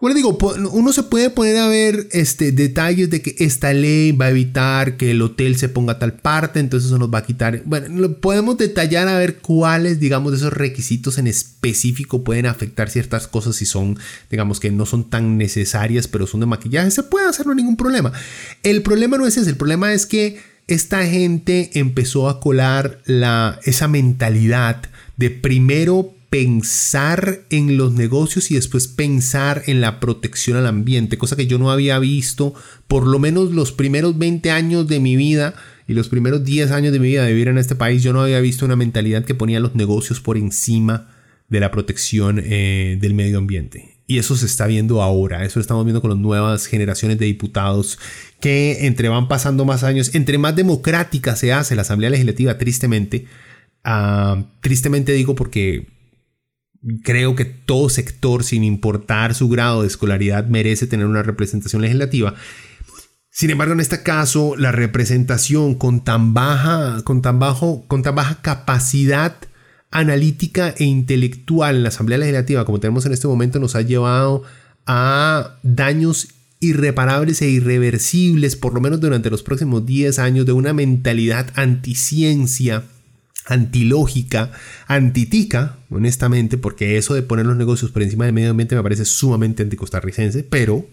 Bueno, digo, uno se puede poner a ver este, detalles de que esta ley va a evitar que el hotel se ponga a tal parte, entonces eso nos va a quitar. Bueno, podemos detallar a ver cuáles, digamos, esos requisitos en específico pueden afectar ciertas cosas si son, digamos, que no son tan necesarias, pero son de maquillaje. Se puede hacerlo ningún problema. El problema no es ese, el problema es que esta gente empezó a colar la, esa mentalidad de primero pensar en los negocios y después pensar en la protección al ambiente, cosa que yo no había visto por lo menos los primeros 20 años de mi vida y los primeros 10 años de mi vida de vivir en este país, yo no había visto una mentalidad que ponía los negocios por encima de la protección eh, del medio ambiente. Y eso se está viendo ahora, eso lo estamos viendo con las nuevas generaciones de diputados que entre van pasando más años, entre más democrática se hace la Asamblea Legislativa, tristemente, ah, tristemente digo porque creo que todo sector, sin importar su grado de escolaridad, merece tener una representación legislativa. Sin embargo, en este caso, la representación con tan baja, con tan bajo, con tan baja capacidad analítica e intelectual en la Asamblea Legislativa, como tenemos en este momento, nos ha llevado a daños irreparables e irreversibles, por lo menos durante los próximos 10 años, de una mentalidad anticiencia antilógica, antitica, honestamente, porque eso de poner los negocios por encima del medio ambiente me parece sumamente anticostarricense, pero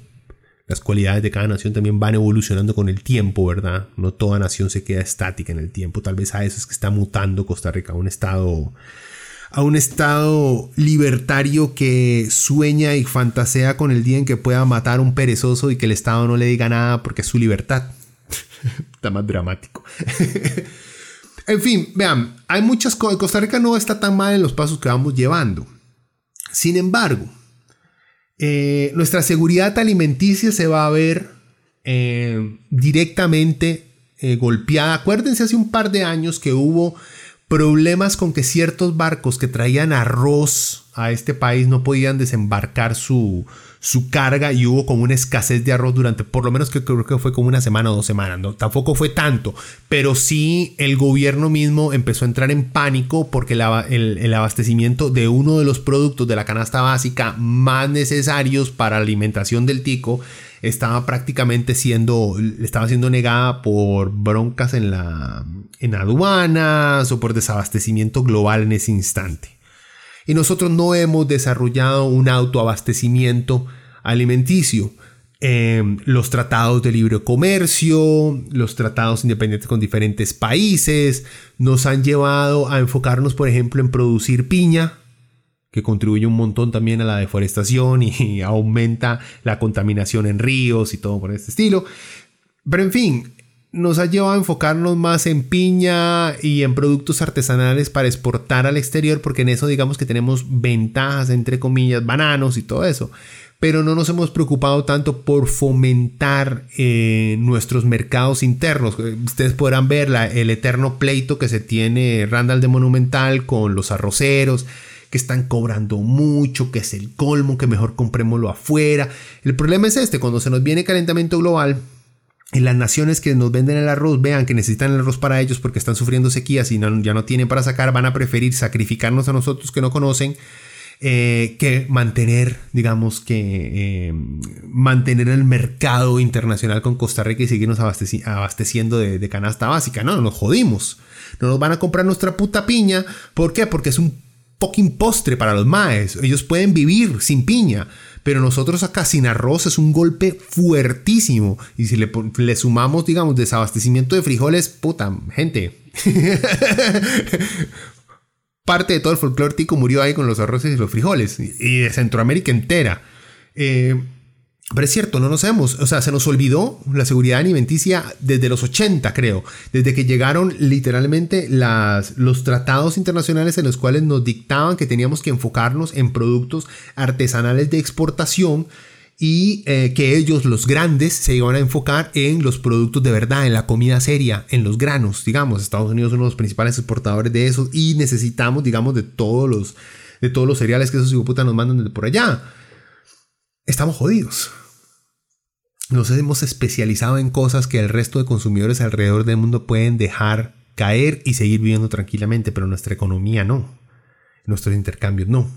las cualidades de cada nación también van evolucionando con el tiempo, ¿verdad? No toda nación se queda estática en el tiempo, tal vez a eso es que está mutando Costa Rica, un estado a un Estado libertario que sueña y fantasea con el día en que pueda matar a un perezoso y que el Estado no le diga nada porque es su libertad. *laughs* está más dramático. *laughs* en fin, vean, hay muchas cosas. Costa Rica no está tan mal en los pasos que vamos llevando. Sin embargo, eh, nuestra seguridad alimenticia se va a ver eh, directamente eh, golpeada. Acuérdense hace un par de años que hubo problemas con que ciertos barcos que traían arroz a este país no podían desembarcar su, su carga y hubo como una escasez de arroz durante por lo menos que creo que fue como una semana o dos semanas, ¿no? Tampoco fue tanto, pero sí el gobierno mismo empezó a entrar en pánico porque el, el, abastecimiento de uno de los productos de la canasta básica más necesarios para la alimentación del tico estaba prácticamente siendo, estaba siendo negada por broncas en la, en aduanas o por desabastecimiento global en ese instante. Y nosotros no hemos desarrollado un autoabastecimiento alimenticio. Em, los tratados de libre comercio, los tratados independientes con diferentes países, nos han llevado a enfocarnos, por ejemplo, en producir piña, que contribuye un montón también a la deforestación y aumenta la contaminación en ríos y todo por este estilo. Pero en fin, nos ha llevado a enfocarnos más en piña y en productos artesanales para exportar al exterior, porque en eso digamos que tenemos ventajas, entre comillas, bananos y todo eso. Pero no nos hemos preocupado tanto por fomentar eh, nuestros mercados internos. Ustedes podrán ver el eterno pleito que se tiene Randall de Monumental con los arroceros que están cobrando mucho, que es el colmo, que mejor comprémoslo afuera. El problema es este, cuando se nos viene calentamiento global, y las naciones que nos venden el arroz vean que necesitan el arroz para ellos porque están sufriendo sequías y ya no tienen para sacar, van a preferir sacrificarnos a nosotros que no conocen eh, que mantener, digamos que eh, mantener el mercado internacional con Costa Rica y seguirnos abasteciendo de, de, canasta básica. No, nos jodimos. No nos van a comprar nuestra puta piña. ¿Por qué? Porque es un fucking postre para los maes. Ellos pueden vivir sin piña. Pero nosotros acá sin arroz es un golpe fuertísimo. Y si le, sumamos, digamos, desabastecimiento de frijoles, puta, gente. *laughs* Parte de todo el folclore tico murió ahí con los arroces y los frijoles. Y de Centroamérica entera. Eh, pero es cierto, no nos hemos, o sea, se nos olvidó la seguridad alimenticia desde los 80, creo, desde que llegaron literalmente las, los tratados internacionales en los cuales nos dictaban que teníamos que enfocarnos en productos artesanales de exportación y eh, que ellos, los grandes, se iban a enfocar en los productos de verdad, en la comida seria, en los granos, digamos. Estados Unidos es uno de los principales exportadores de esos y necesitamos, digamos, de todos los, de todos los cereales que esos hijoputas nos mandan desde por allá estamos jodidos. Nos hemos especializado en cosas que el resto de consumidores alrededor del mundo pueden dejar caer y seguir viviendo tranquilamente, pero nuestra economía no. Nuestros intercambios no.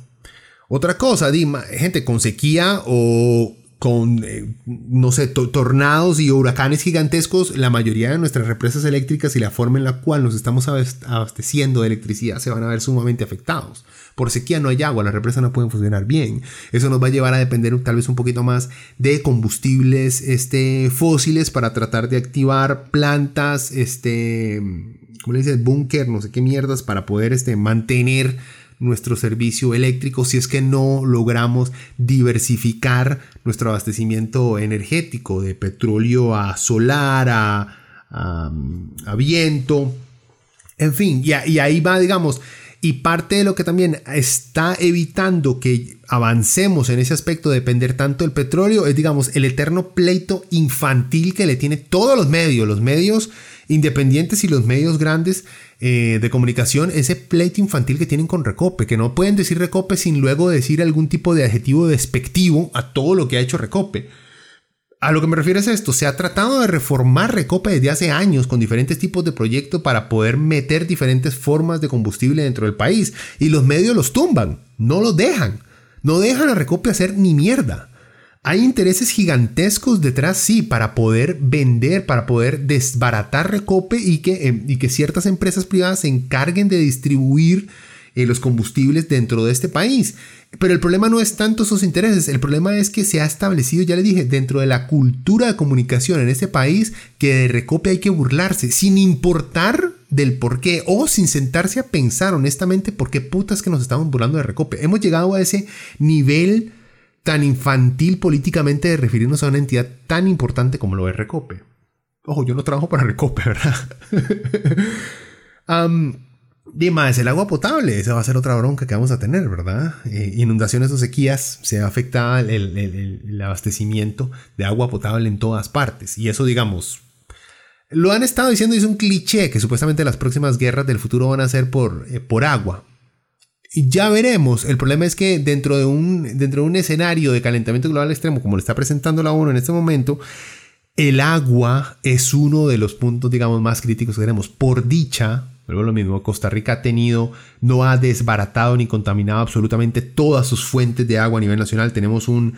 Otra cosa, Dima, gente, con sequía o con, eh, no sé, tornados y huracanes gigantescos, la mayoría de nuestras represas eléctricas y la forma en la cual nos estamos abasteciendo de electricidad se van a ver sumamente afectados. Por sequía no hay agua, las represas no pueden funcionar bien. Eso nos va a llevar a depender tal vez un poquito más de combustibles este, fósiles para tratar de activar plantas, este, ¿cómo le dices? Búnker, no sé qué mierdas, para poder este, mantener nuestro servicio eléctrico si es que no logramos diversificar nuestro abastecimiento energético de petróleo a solar, a, a, viento, en fin, y, ahí va, digamos, y parte de lo que también está evitando que avancemos en ese aspecto de depender tanto del petróleo es, digamos, el eterno pleito infantil que le tiene todos los medios, los medios independientes y los medios grandes eh, de comunicación, ese pleito infantil que tienen con Recope, que no pueden decir Recope sin luego decir algún tipo de adjetivo despectivo a todo lo que ha hecho Recope. A lo que me refiero es esto, se ha tratado de reformar Recope desde hace años con diferentes tipos de proyectos para poder meter diferentes formas de combustible dentro del país y los medios los tumban, no los dejan, no dejan a Recope hacer ni mierda. Hay intereses gigantescos detrás, sí, para poder vender, para poder desbaratar Recope y que, em, y que ciertas empresas privadas se encarguen de distribuir eh, los combustibles dentro de este país. Pero el problema no es tanto esos intereses, el problema es que se ha establecido, ya le dije, dentro de la cultura de comunicación en este país que de Recope hay que burlarse, sin importar del por qué o sin sentarse a pensar honestamente por qué putas que nos estamos burlando de Recope. Hemos llegado a ese nivel tan infantil políticamente de referirnos a una entidad tan importante como lo es Recope. Ojo, yo no trabajo para Recope, ¿verdad? *laughs* um, más, el agua potable, esa va a ser otra bronca que vamos a tener, ¿verdad? Eh, inundaciones o sequías, se afecta el, el, abastecimiento de agua potable en todas partes. Y eso, digamos, lo han estado diciendo y es un cliché que supuestamente las próximas guerras del futuro van a ser por, eh, por agua. Ya veremos. El problema es que dentro de, un, dentro de un escenario de calentamiento global extremo, como lo está presentando la ONU en este momento, el agua es uno de los puntos, digamos, más críticos que tenemos. Por dicha, vuelvo lo mismo, Costa Rica ha tenido, no ha desbaratado ni contaminado absolutamente todas sus fuentes de agua a nivel nacional. Tenemos un,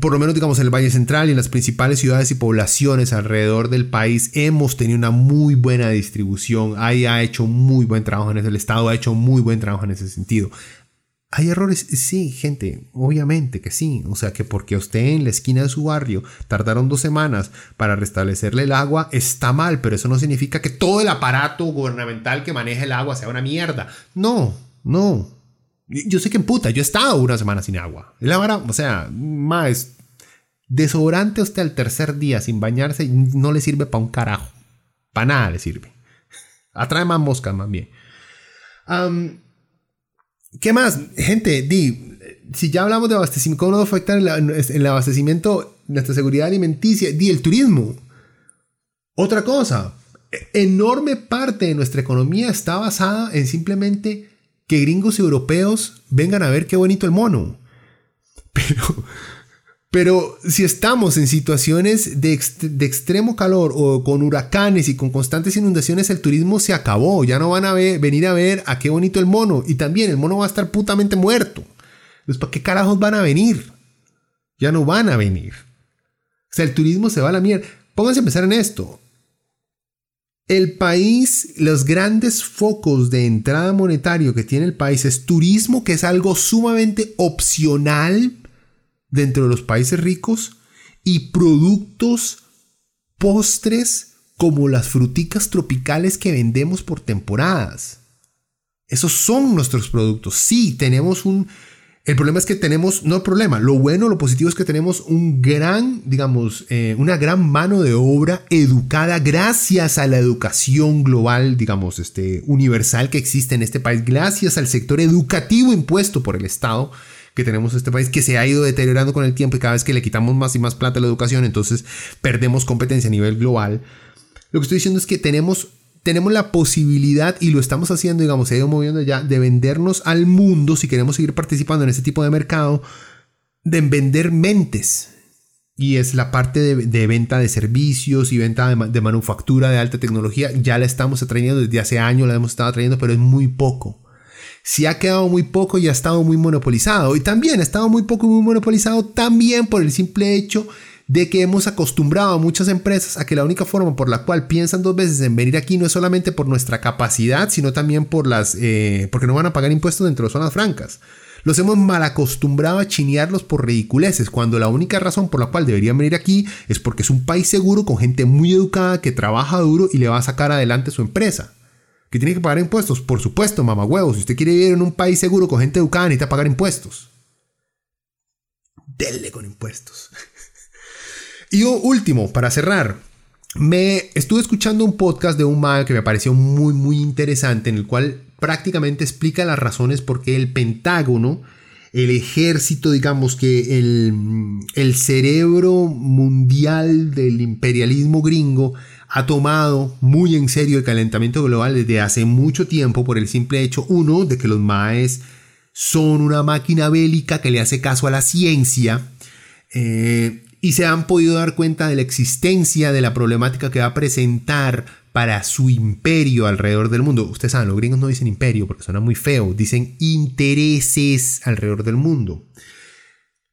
por lo menos digamos en el Valle Central y en las principales ciudades y poblaciones alrededor del país hemos tenido una muy buena distribución. Ahí ha hecho muy buen trabajo en ese, el Estado ha hecho muy buen trabajo en ese sentido. ¿Hay errores? Sí, gente, obviamente que sí. O sea que porque usted en la esquina de su barrio tardaron dos semanas para restablecerle el agua, está mal, pero eso no significa que todo el aparato gubernamental que maneja el agua sea una mierda. No, no. Yo sé que en puta, yo he estado una semana sin agua. La verdad, o sea, más desodorante usted al tercer día sin bañarse no le sirve para un carajo. Para nada le sirve. Atrae más moscas más bien. ¿Qué más? Gente, di, si ya hablamos de abastecimiento, ¿cómo nos afecta el, el abastecimiento, nuestra seguridad alimenticia? Di, el turismo. Otra cosa, enorme parte de nuestra economía está basada en simplemente que gringos europeos vengan a ver qué bonito el mono. *laughs* Pero pero si estamos en situaciones de, extremo calor o con huracanes y con constantes inundaciones, el turismo se acabó. Ya no van a venir a ver a qué bonito el mono. Y también el mono va a estar putamente muerto. Entonces, ¿para qué carajos van a venir? Ya no van a venir. O sea, el turismo se va a la mierda. Pónganse a pensar en esto. El país, los grandes focos de entrada monetario que tiene el país es turismo, que es algo sumamente opcional dentro de los países ricos y productos postres como las fruticas tropicales que vendemos por temporadas. Esos son nuestros productos. Sí, tenemos un... El problema es que tenemos, no el problema, lo bueno, lo positivo es que tenemos un gran, digamos, eh, una gran mano de obra educada gracias a la educación global, digamos, este, universal que existe en este país, gracias al sector educativo impuesto por el Estado que tenemos en este país que se ha ido deteriorando con el tiempo y cada vez que le quitamos más y más plata a la educación, entonces perdemos competencia a nivel global. Lo que estoy diciendo es que tenemos, tenemos la posibilidad y lo estamos haciendo, digamos, se ha ido moviendo ya, de vendernos al mundo si queremos seguir participando en este tipo de mercado, de vender mentes. Y es la parte de, venta de servicios y venta de, de manufactura de alta tecnología. Ya la estamos atrayendo desde hace años, la hemos estado atrayendo, pero es muy poco si ha quedado muy poco y ha estado muy monopolizado. Y también ha estado muy poco y muy monopolizado también por el simple hecho de que hemos acostumbrado a muchas empresas a que la única forma por la cual piensan dos veces en venir aquí no es solamente por nuestra capacidad, sino también por las, eh, porque no van a pagar impuestos dentro de zonas francas. Los hemos mal acostumbrado a chinearlos por ridiculeces, cuando la única razón por la cual deberían venir aquí es porque es un país seguro con gente muy educada que trabaja duro y le va a sacar adelante su empresa que tiene que pagar impuestos. Por supuesto, mamá huevos. Si usted quiere vivir en un país seguro con gente educada, necesita pagar impuestos. Dele con impuestos. Y último, para cerrar, me estuve escuchando un podcast de un mal que me pareció muy, muy interesante, en el cual prácticamente explica las razones por qué el Pentágono, el ejército, digamos que el, el cerebro mundial del imperialismo gringo, ha tomado muy en serio el calentamiento global desde hace mucho tiempo por el simple hecho, uno, de que los maes son una máquina bélica que le hace caso a la ciencia eh, y se han podido dar cuenta de la existencia de la problemática que va a presentar para su imperio alrededor del mundo. Ustedes saben, los gringos no dicen imperio porque suena muy feo, dicen intereses alrededor del mundo.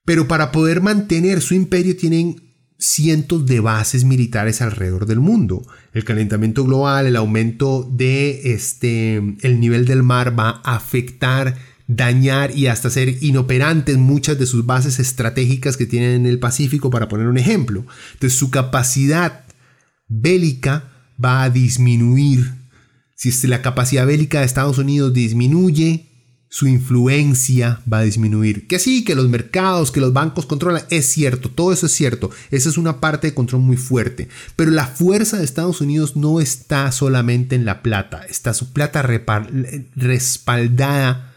Pero para poder mantener su imperio tienen cientos de bases militares alrededor del mundo. El calentamiento global, el aumento de este el nivel del mar va a afectar, dañar y hasta hacer inoperantes muchas de sus bases estratégicas que tienen en el Pacífico para poner un ejemplo. Entonces su capacidad bélica va a disminuir. Si la capacidad bélica de Estados Unidos disminuye, su influencia va a disminuir. Que sí, que los mercados, que los bancos controlan, es cierto, todo eso es cierto. Esa es una parte de control muy fuerte. Pero la fuerza de Estados Unidos no está solamente en la plata, está su plata respaldada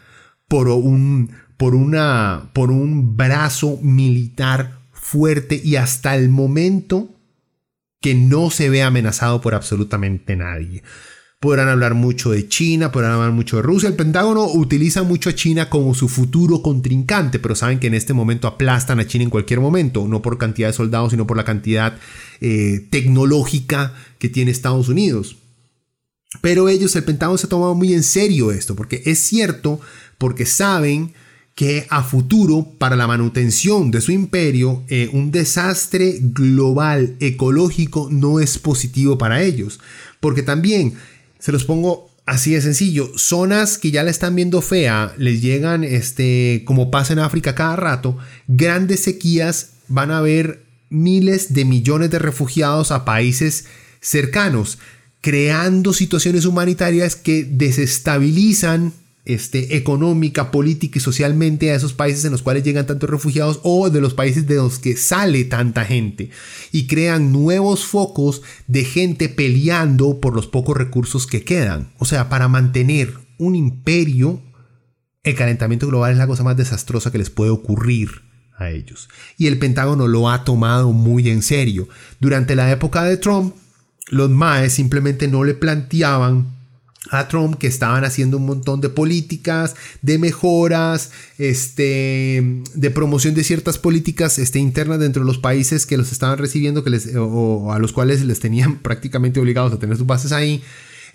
por un, por, una, por un brazo militar fuerte y hasta el momento que no se ve amenazado por absolutamente nadie podrán hablar mucho de China, podrán hablar mucho de Rusia. El Pentágono utiliza mucho a China como su futuro contrincante, pero saben que en este momento aplastan a China en cualquier momento, no por cantidad de soldados, sino por la cantidad eh, tecnológica que tiene Estados Unidos. Pero ellos, el Pentágono se ha tomado muy en serio esto, porque es cierto, porque saben que a futuro, para la manutención de su imperio, eh, un desastre global ecológico no es positivo para ellos. Porque también se los pongo así de sencillo. Zonas que ya la están viendo fea, les llegan, este, como pasa en África cada rato, grandes sequías, van a haber miles de millones de refugiados a países cercanos, creando situaciones humanitarias que desestabilizan este, económica, política y socialmente a esos países en los cuales llegan tantos refugiados o de los países de los que sale tanta gente y crean nuevos focos de gente peleando por los pocos recursos que quedan. O sea, para mantener un imperio, el calentamiento global es la cosa más desastrosa que les puede ocurrir a ellos. Y el Pentágono lo ha tomado muy en serio. Durante la época de Trump, los MAES simplemente no le planteaban a Trump que estaban haciendo un montón de políticas, de mejoras, este, de promoción de ciertas políticas este, internas dentro de los países que los estaban recibiendo que les, o, a los cuales les tenían *laughs* prácticamente obligados a tener sus bases ahí.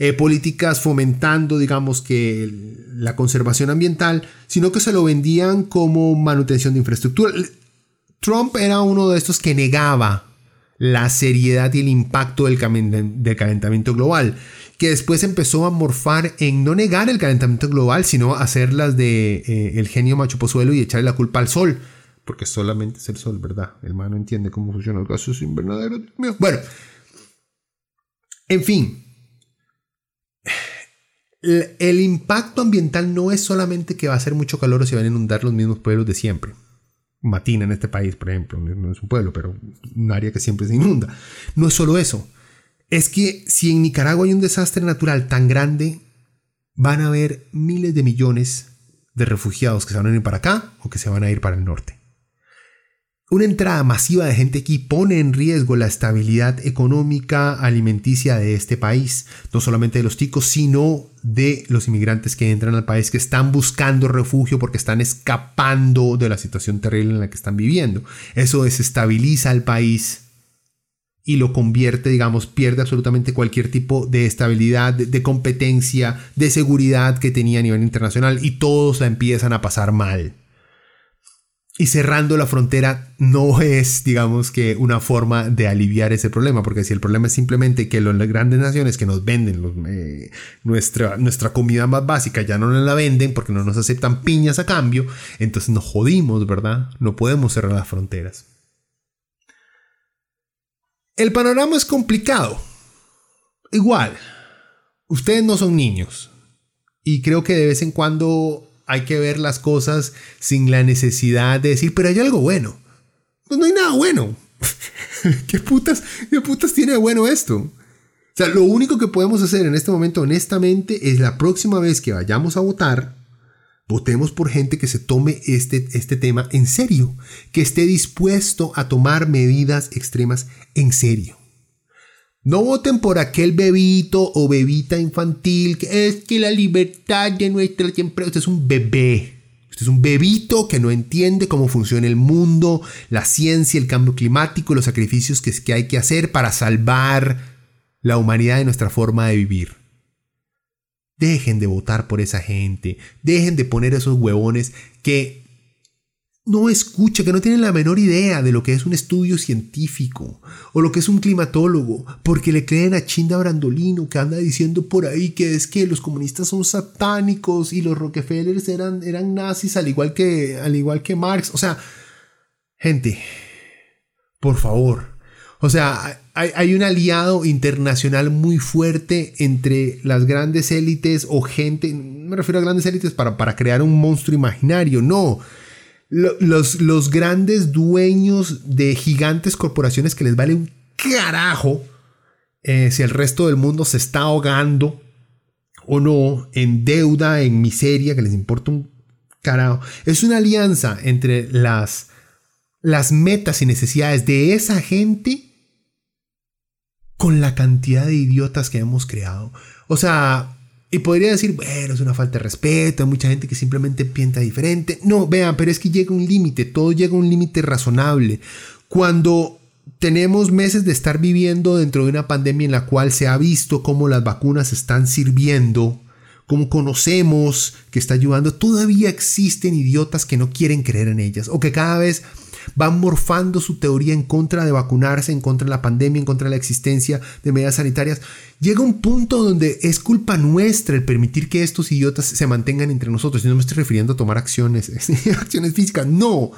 Eh, políticas fomentando, digamos, que la conservación ambiental, sino que se lo vendían como manutención de infraestructura. Trump era uno de estos que negaba la seriedad y el impacto del, del calentamiento global que después empezó a morfar en no negar el calentamiento global, sino hacerlas de eh, el genio macho pozuelo y echarle la culpa al sol. Porque solamente es el sol, ¿verdad? El man no entiende cómo funcionan los gases invernaderos. Bueno, en fin. El, impacto ambiental no es solamente que va a hacer mucho calor o se van a inundar los mismos pueblos de siempre. Matina en este país, por ejemplo, no es un pueblo, pero un área que siempre se inunda. No es solo eso es que si en Nicaragua hay un desastre natural tan grande, van a haber miles de millones de refugiados que se van a ir para acá o que se van a ir para el norte. Una entrada masiva de gente aquí pone en riesgo la estabilidad económica alimenticia de este país, no solamente de los ticos, sino de los inmigrantes que entran al país, que están buscando refugio porque están escapando de la situación terrible en la que están viviendo. Eso desestabiliza al país y lo convierte, digamos, pierde absolutamente cualquier tipo de estabilidad, de, competencia, de seguridad que tenía a nivel internacional y todos la empiezan a pasar mal. Y cerrando la frontera no es, digamos, que una forma de aliviar ese problema, porque si el problema es simplemente que las grandes naciones que nos venden eh, nuestra, nuestra comida más básica ya no nos la venden porque no nos aceptan piñas a cambio, entonces nos jodimos, ¿verdad? No podemos cerrar las fronteras. El panorama es complicado. Igual, ustedes no son niños. Y creo que de vez en cuando hay que ver las cosas sin la necesidad de decir, pero hay algo bueno. Pues no hay nada bueno. *laughs* ¿Qué putas, ¿Qué putas tiene de bueno esto? O sea, lo único que podemos hacer en este momento, honestamente, es la próxima vez que vayamos a votar, Votemos por gente que se tome este, este tema en serio, que esté dispuesto a tomar medidas extremas en serio. No voten por aquel bebito o bebita infantil que es que la libertad de nuestra siempre. Usted es un bebé. Usted es un bebito que no entiende cómo funciona el mundo, la ciencia, el cambio climático, los sacrificios que, que hay que hacer para salvar la humanidad de nuestra forma de vivir. Dejen de votar por esa gente. Dejen de poner esos huevones que no escuchan, que no tienen la menor idea de lo que es un estudio científico o lo que es un climatólogo, porque le creen a Chinda Brandolino que anda diciendo por ahí que es que los comunistas son satánicos y los Rockefellers eran, eran nazis al igual, que, al igual que Marx. O sea, gente, por favor, O sea, hay, un aliado internacional muy fuerte entre las grandes élites o gente, me refiero a grandes élites para, para crear un monstruo imaginario, no. Los, los grandes dueños de gigantes corporaciones que les vale un carajo eh, si el resto del mundo se está ahogando o no, en deuda, en miseria, que les importa un carajo. Es una alianza entre las, las metas y necesidades de esa gente con la cantidad de idiotas que hemos creado. O sea, y podría decir, bueno, es una falta de respeto, hay mucha gente que simplemente piensa diferente. No, vean, pero es que llega un límite, todo llega a un límite razonable. Cuando tenemos meses de estar viviendo dentro de una pandemia en la cual se ha visto cómo las vacunas están sirviendo, cómo conocemos que está ayudando, todavía existen idiotas que no quieren creer en ellas o que cada vez van morfando su teoría en contra de vacunarse, en contra de la pandemia, en contra de la existencia de medidas sanitarias. Llega un punto donde es culpa nuestra el permitir que estos idiotas se mantengan entre nosotros. Y no me estoy refiriendo a tomar acciones, *laughs* acciones físicas, no.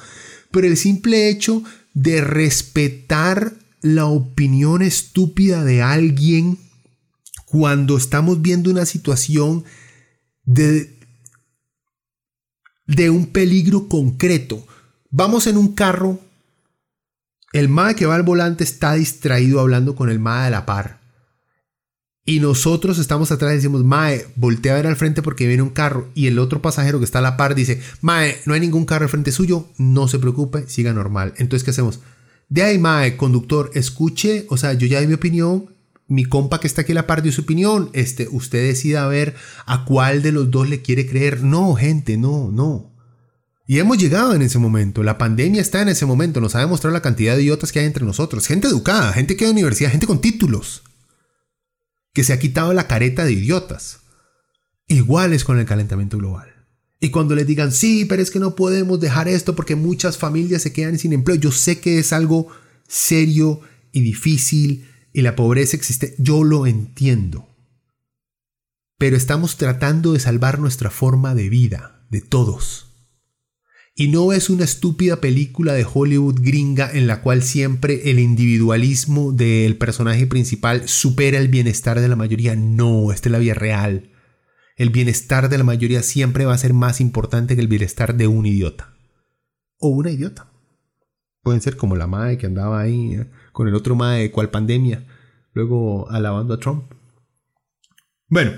Pero el simple hecho de respetar la opinión estúpida de alguien cuando estamos viendo una situación de, de un peligro concreto. Vamos en un carro. El MAE que va al volante está distraído hablando con el MAE de la par. Y nosotros estamos atrás y decimos, Mae, voltea a ver al frente porque viene un carro. Y el otro pasajero que está a la par dice, Mae, no hay ningún carro al frente suyo, no se preocupe, siga normal. Entonces, ¿qué hacemos? De ahí, Mae, conductor, escuche, o sea, yo ya di mi opinión, mi compa que está aquí a la par dio su opinión, este, usted decida ver a cuál de los dos le quiere creer. No, gente, no, no. Y hemos llegado en ese momento. La pandemia está en ese momento. Nos ha demostrado la cantidad de idiotas que hay entre nosotros. Gente educada, gente que a universidad, gente con títulos. Que se ha quitado la careta de idiotas. Iguales con el calentamiento global. Y cuando les digan, sí, pero es que no podemos dejar esto porque muchas familias se quedan sin empleo. Yo sé que es algo serio y difícil y la pobreza existe. Yo lo entiendo. Pero estamos tratando de salvar nuestra forma de vida, de todos. Y no es una estúpida película de Hollywood gringa en la cual siempre el individualismo del personaje principal supera el bienestar de la mayoría. No, esta es la vida real. El bienestar de la mayoría siempre va a ser más importante que el bienestar de un idiota. O una idiota. Pueden ser como la madre que andaba ahí eh, con el otro de cual pandemia, luego alabando a Trump. Bueno,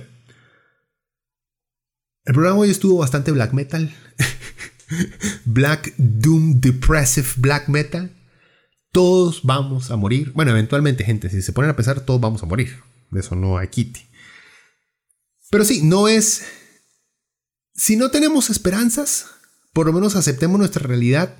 el programa hoy estuvo bastante black metal. *laughs* Black Doom Depressive Black Metal. Todos vamos a morir. Bueno, eventualmente, gente, si se ponen a pensar, todos vamos a morir. De eso no hay quite. Pero sí, no es. Si no tenemos esperanzas, por lo menos aceptemos nuestra realidad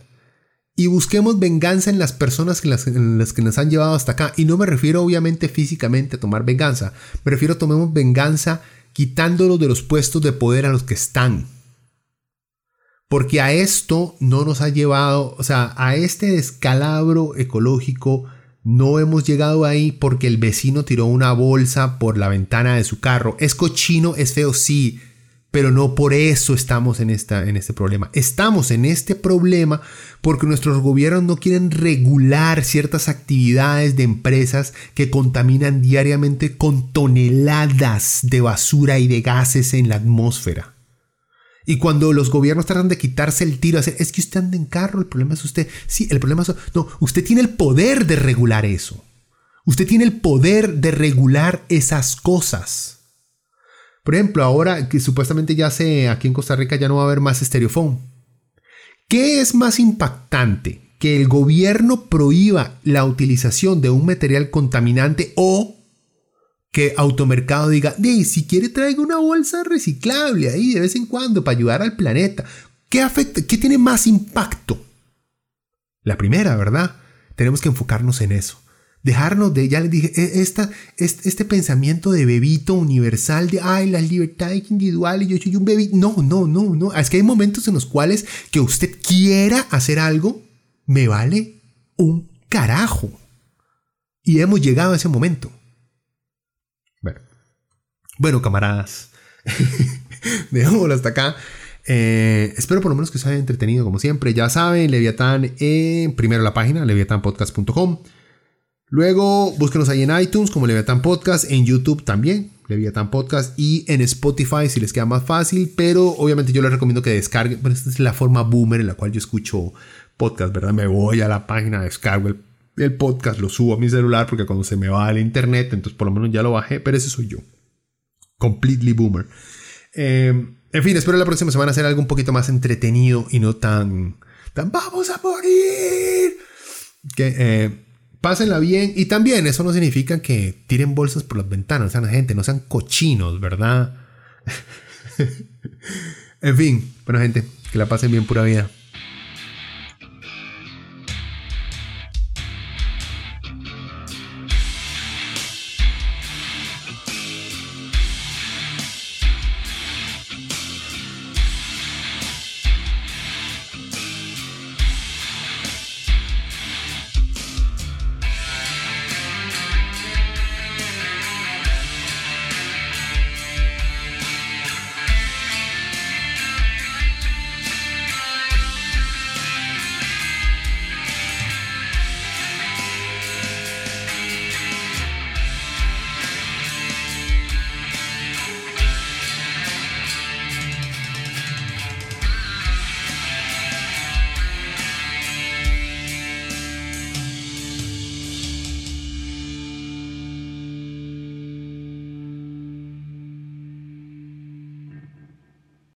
y busquemos venganza en las personas en las, en las, que nos han llevado hasta acá. Y no me refiero obviamente físicamente a tomar venganza, me refiero a tomemos venganza quitándolos de los puestos de poder a los que están. Porque a esto no nos ha llevado, o sea, a este descalabro ecológico no hemos llegado ahí porque el vecino tiró una bolsa por la ventana de su carro. Es cochino, es feo, sí, pero no por eso estamos en, esta, en este problema. Estamos en este problema porque nuestros gobiernos no quieren regular ciertas actividades de empresas que contaminan diariamente con toneladas de basura y de gases en la atmósfera. Y cuando los gobiernos tratan de quitarse el tiro, es que usted anda en carro, el problema es usted. Sí, el problema es... No, usted tiene el poder de regular eso. Usted tiene el poder de regular esas cosas. Por ejemplo, ahora que supuestamente ya sé, aquí en Costa Rica ya no va a haber más estereofón. ¿Qué es más impactante? ¿Que el gobierno prohíba la utilización de un material contaminante o que Automercado diga, si quiere traiga una bolsa reciclable ahí de vez en cuando para ayudar al planeta. ¿Qué afecta? ¿Qué tiene más impacto? La primera, ¿verdad? Tenemos que enfocarnos en eso. Dejarnos de, ya les dije, e, esta, este, pensamiento de bebito universal de, ay, la libertad individual y yo soy un bebito. No, no, no, no. Es que hay momentos en los cuales que usted quiera hacer algo, me vale un carajo. Y hemos llegado a ese momento. Bueno, camaradas, *laughs* dejémoslo hasta acá. Eh, espero por lo menos que os haya entretenido como siempre. Ya saben, Leviatán primero la página, leviatanpodcast.com. Luego búsquenos ahí en iTunes como Leviathan Podcast, en YouTube también, Leviathan Podcast, y en Spotify si les queda más fácil, pero obviamente yo les recomiendo que descarguen, pero esta es la forma boomer en la cual yo escucho podcast, ¿verdad? Me voy a la página, descargo el, el podcast, lo subo a mi celular porque cuando se me va al internet, entonces por lo menos ya lo bajé, pero ese soy yo. Completely boomer. Eh, en fin, espero la próxima semana hacer algo un poquito más entretenido y no tan, tan vamos a morir. Que, eh, pásenla bien. Y también eso no significa que tiren bolsas por las ventanas, sean gente, no sean cochinos, ¿verdad? *laughs* en fin, bueno gente, que la pasen bien pura vida.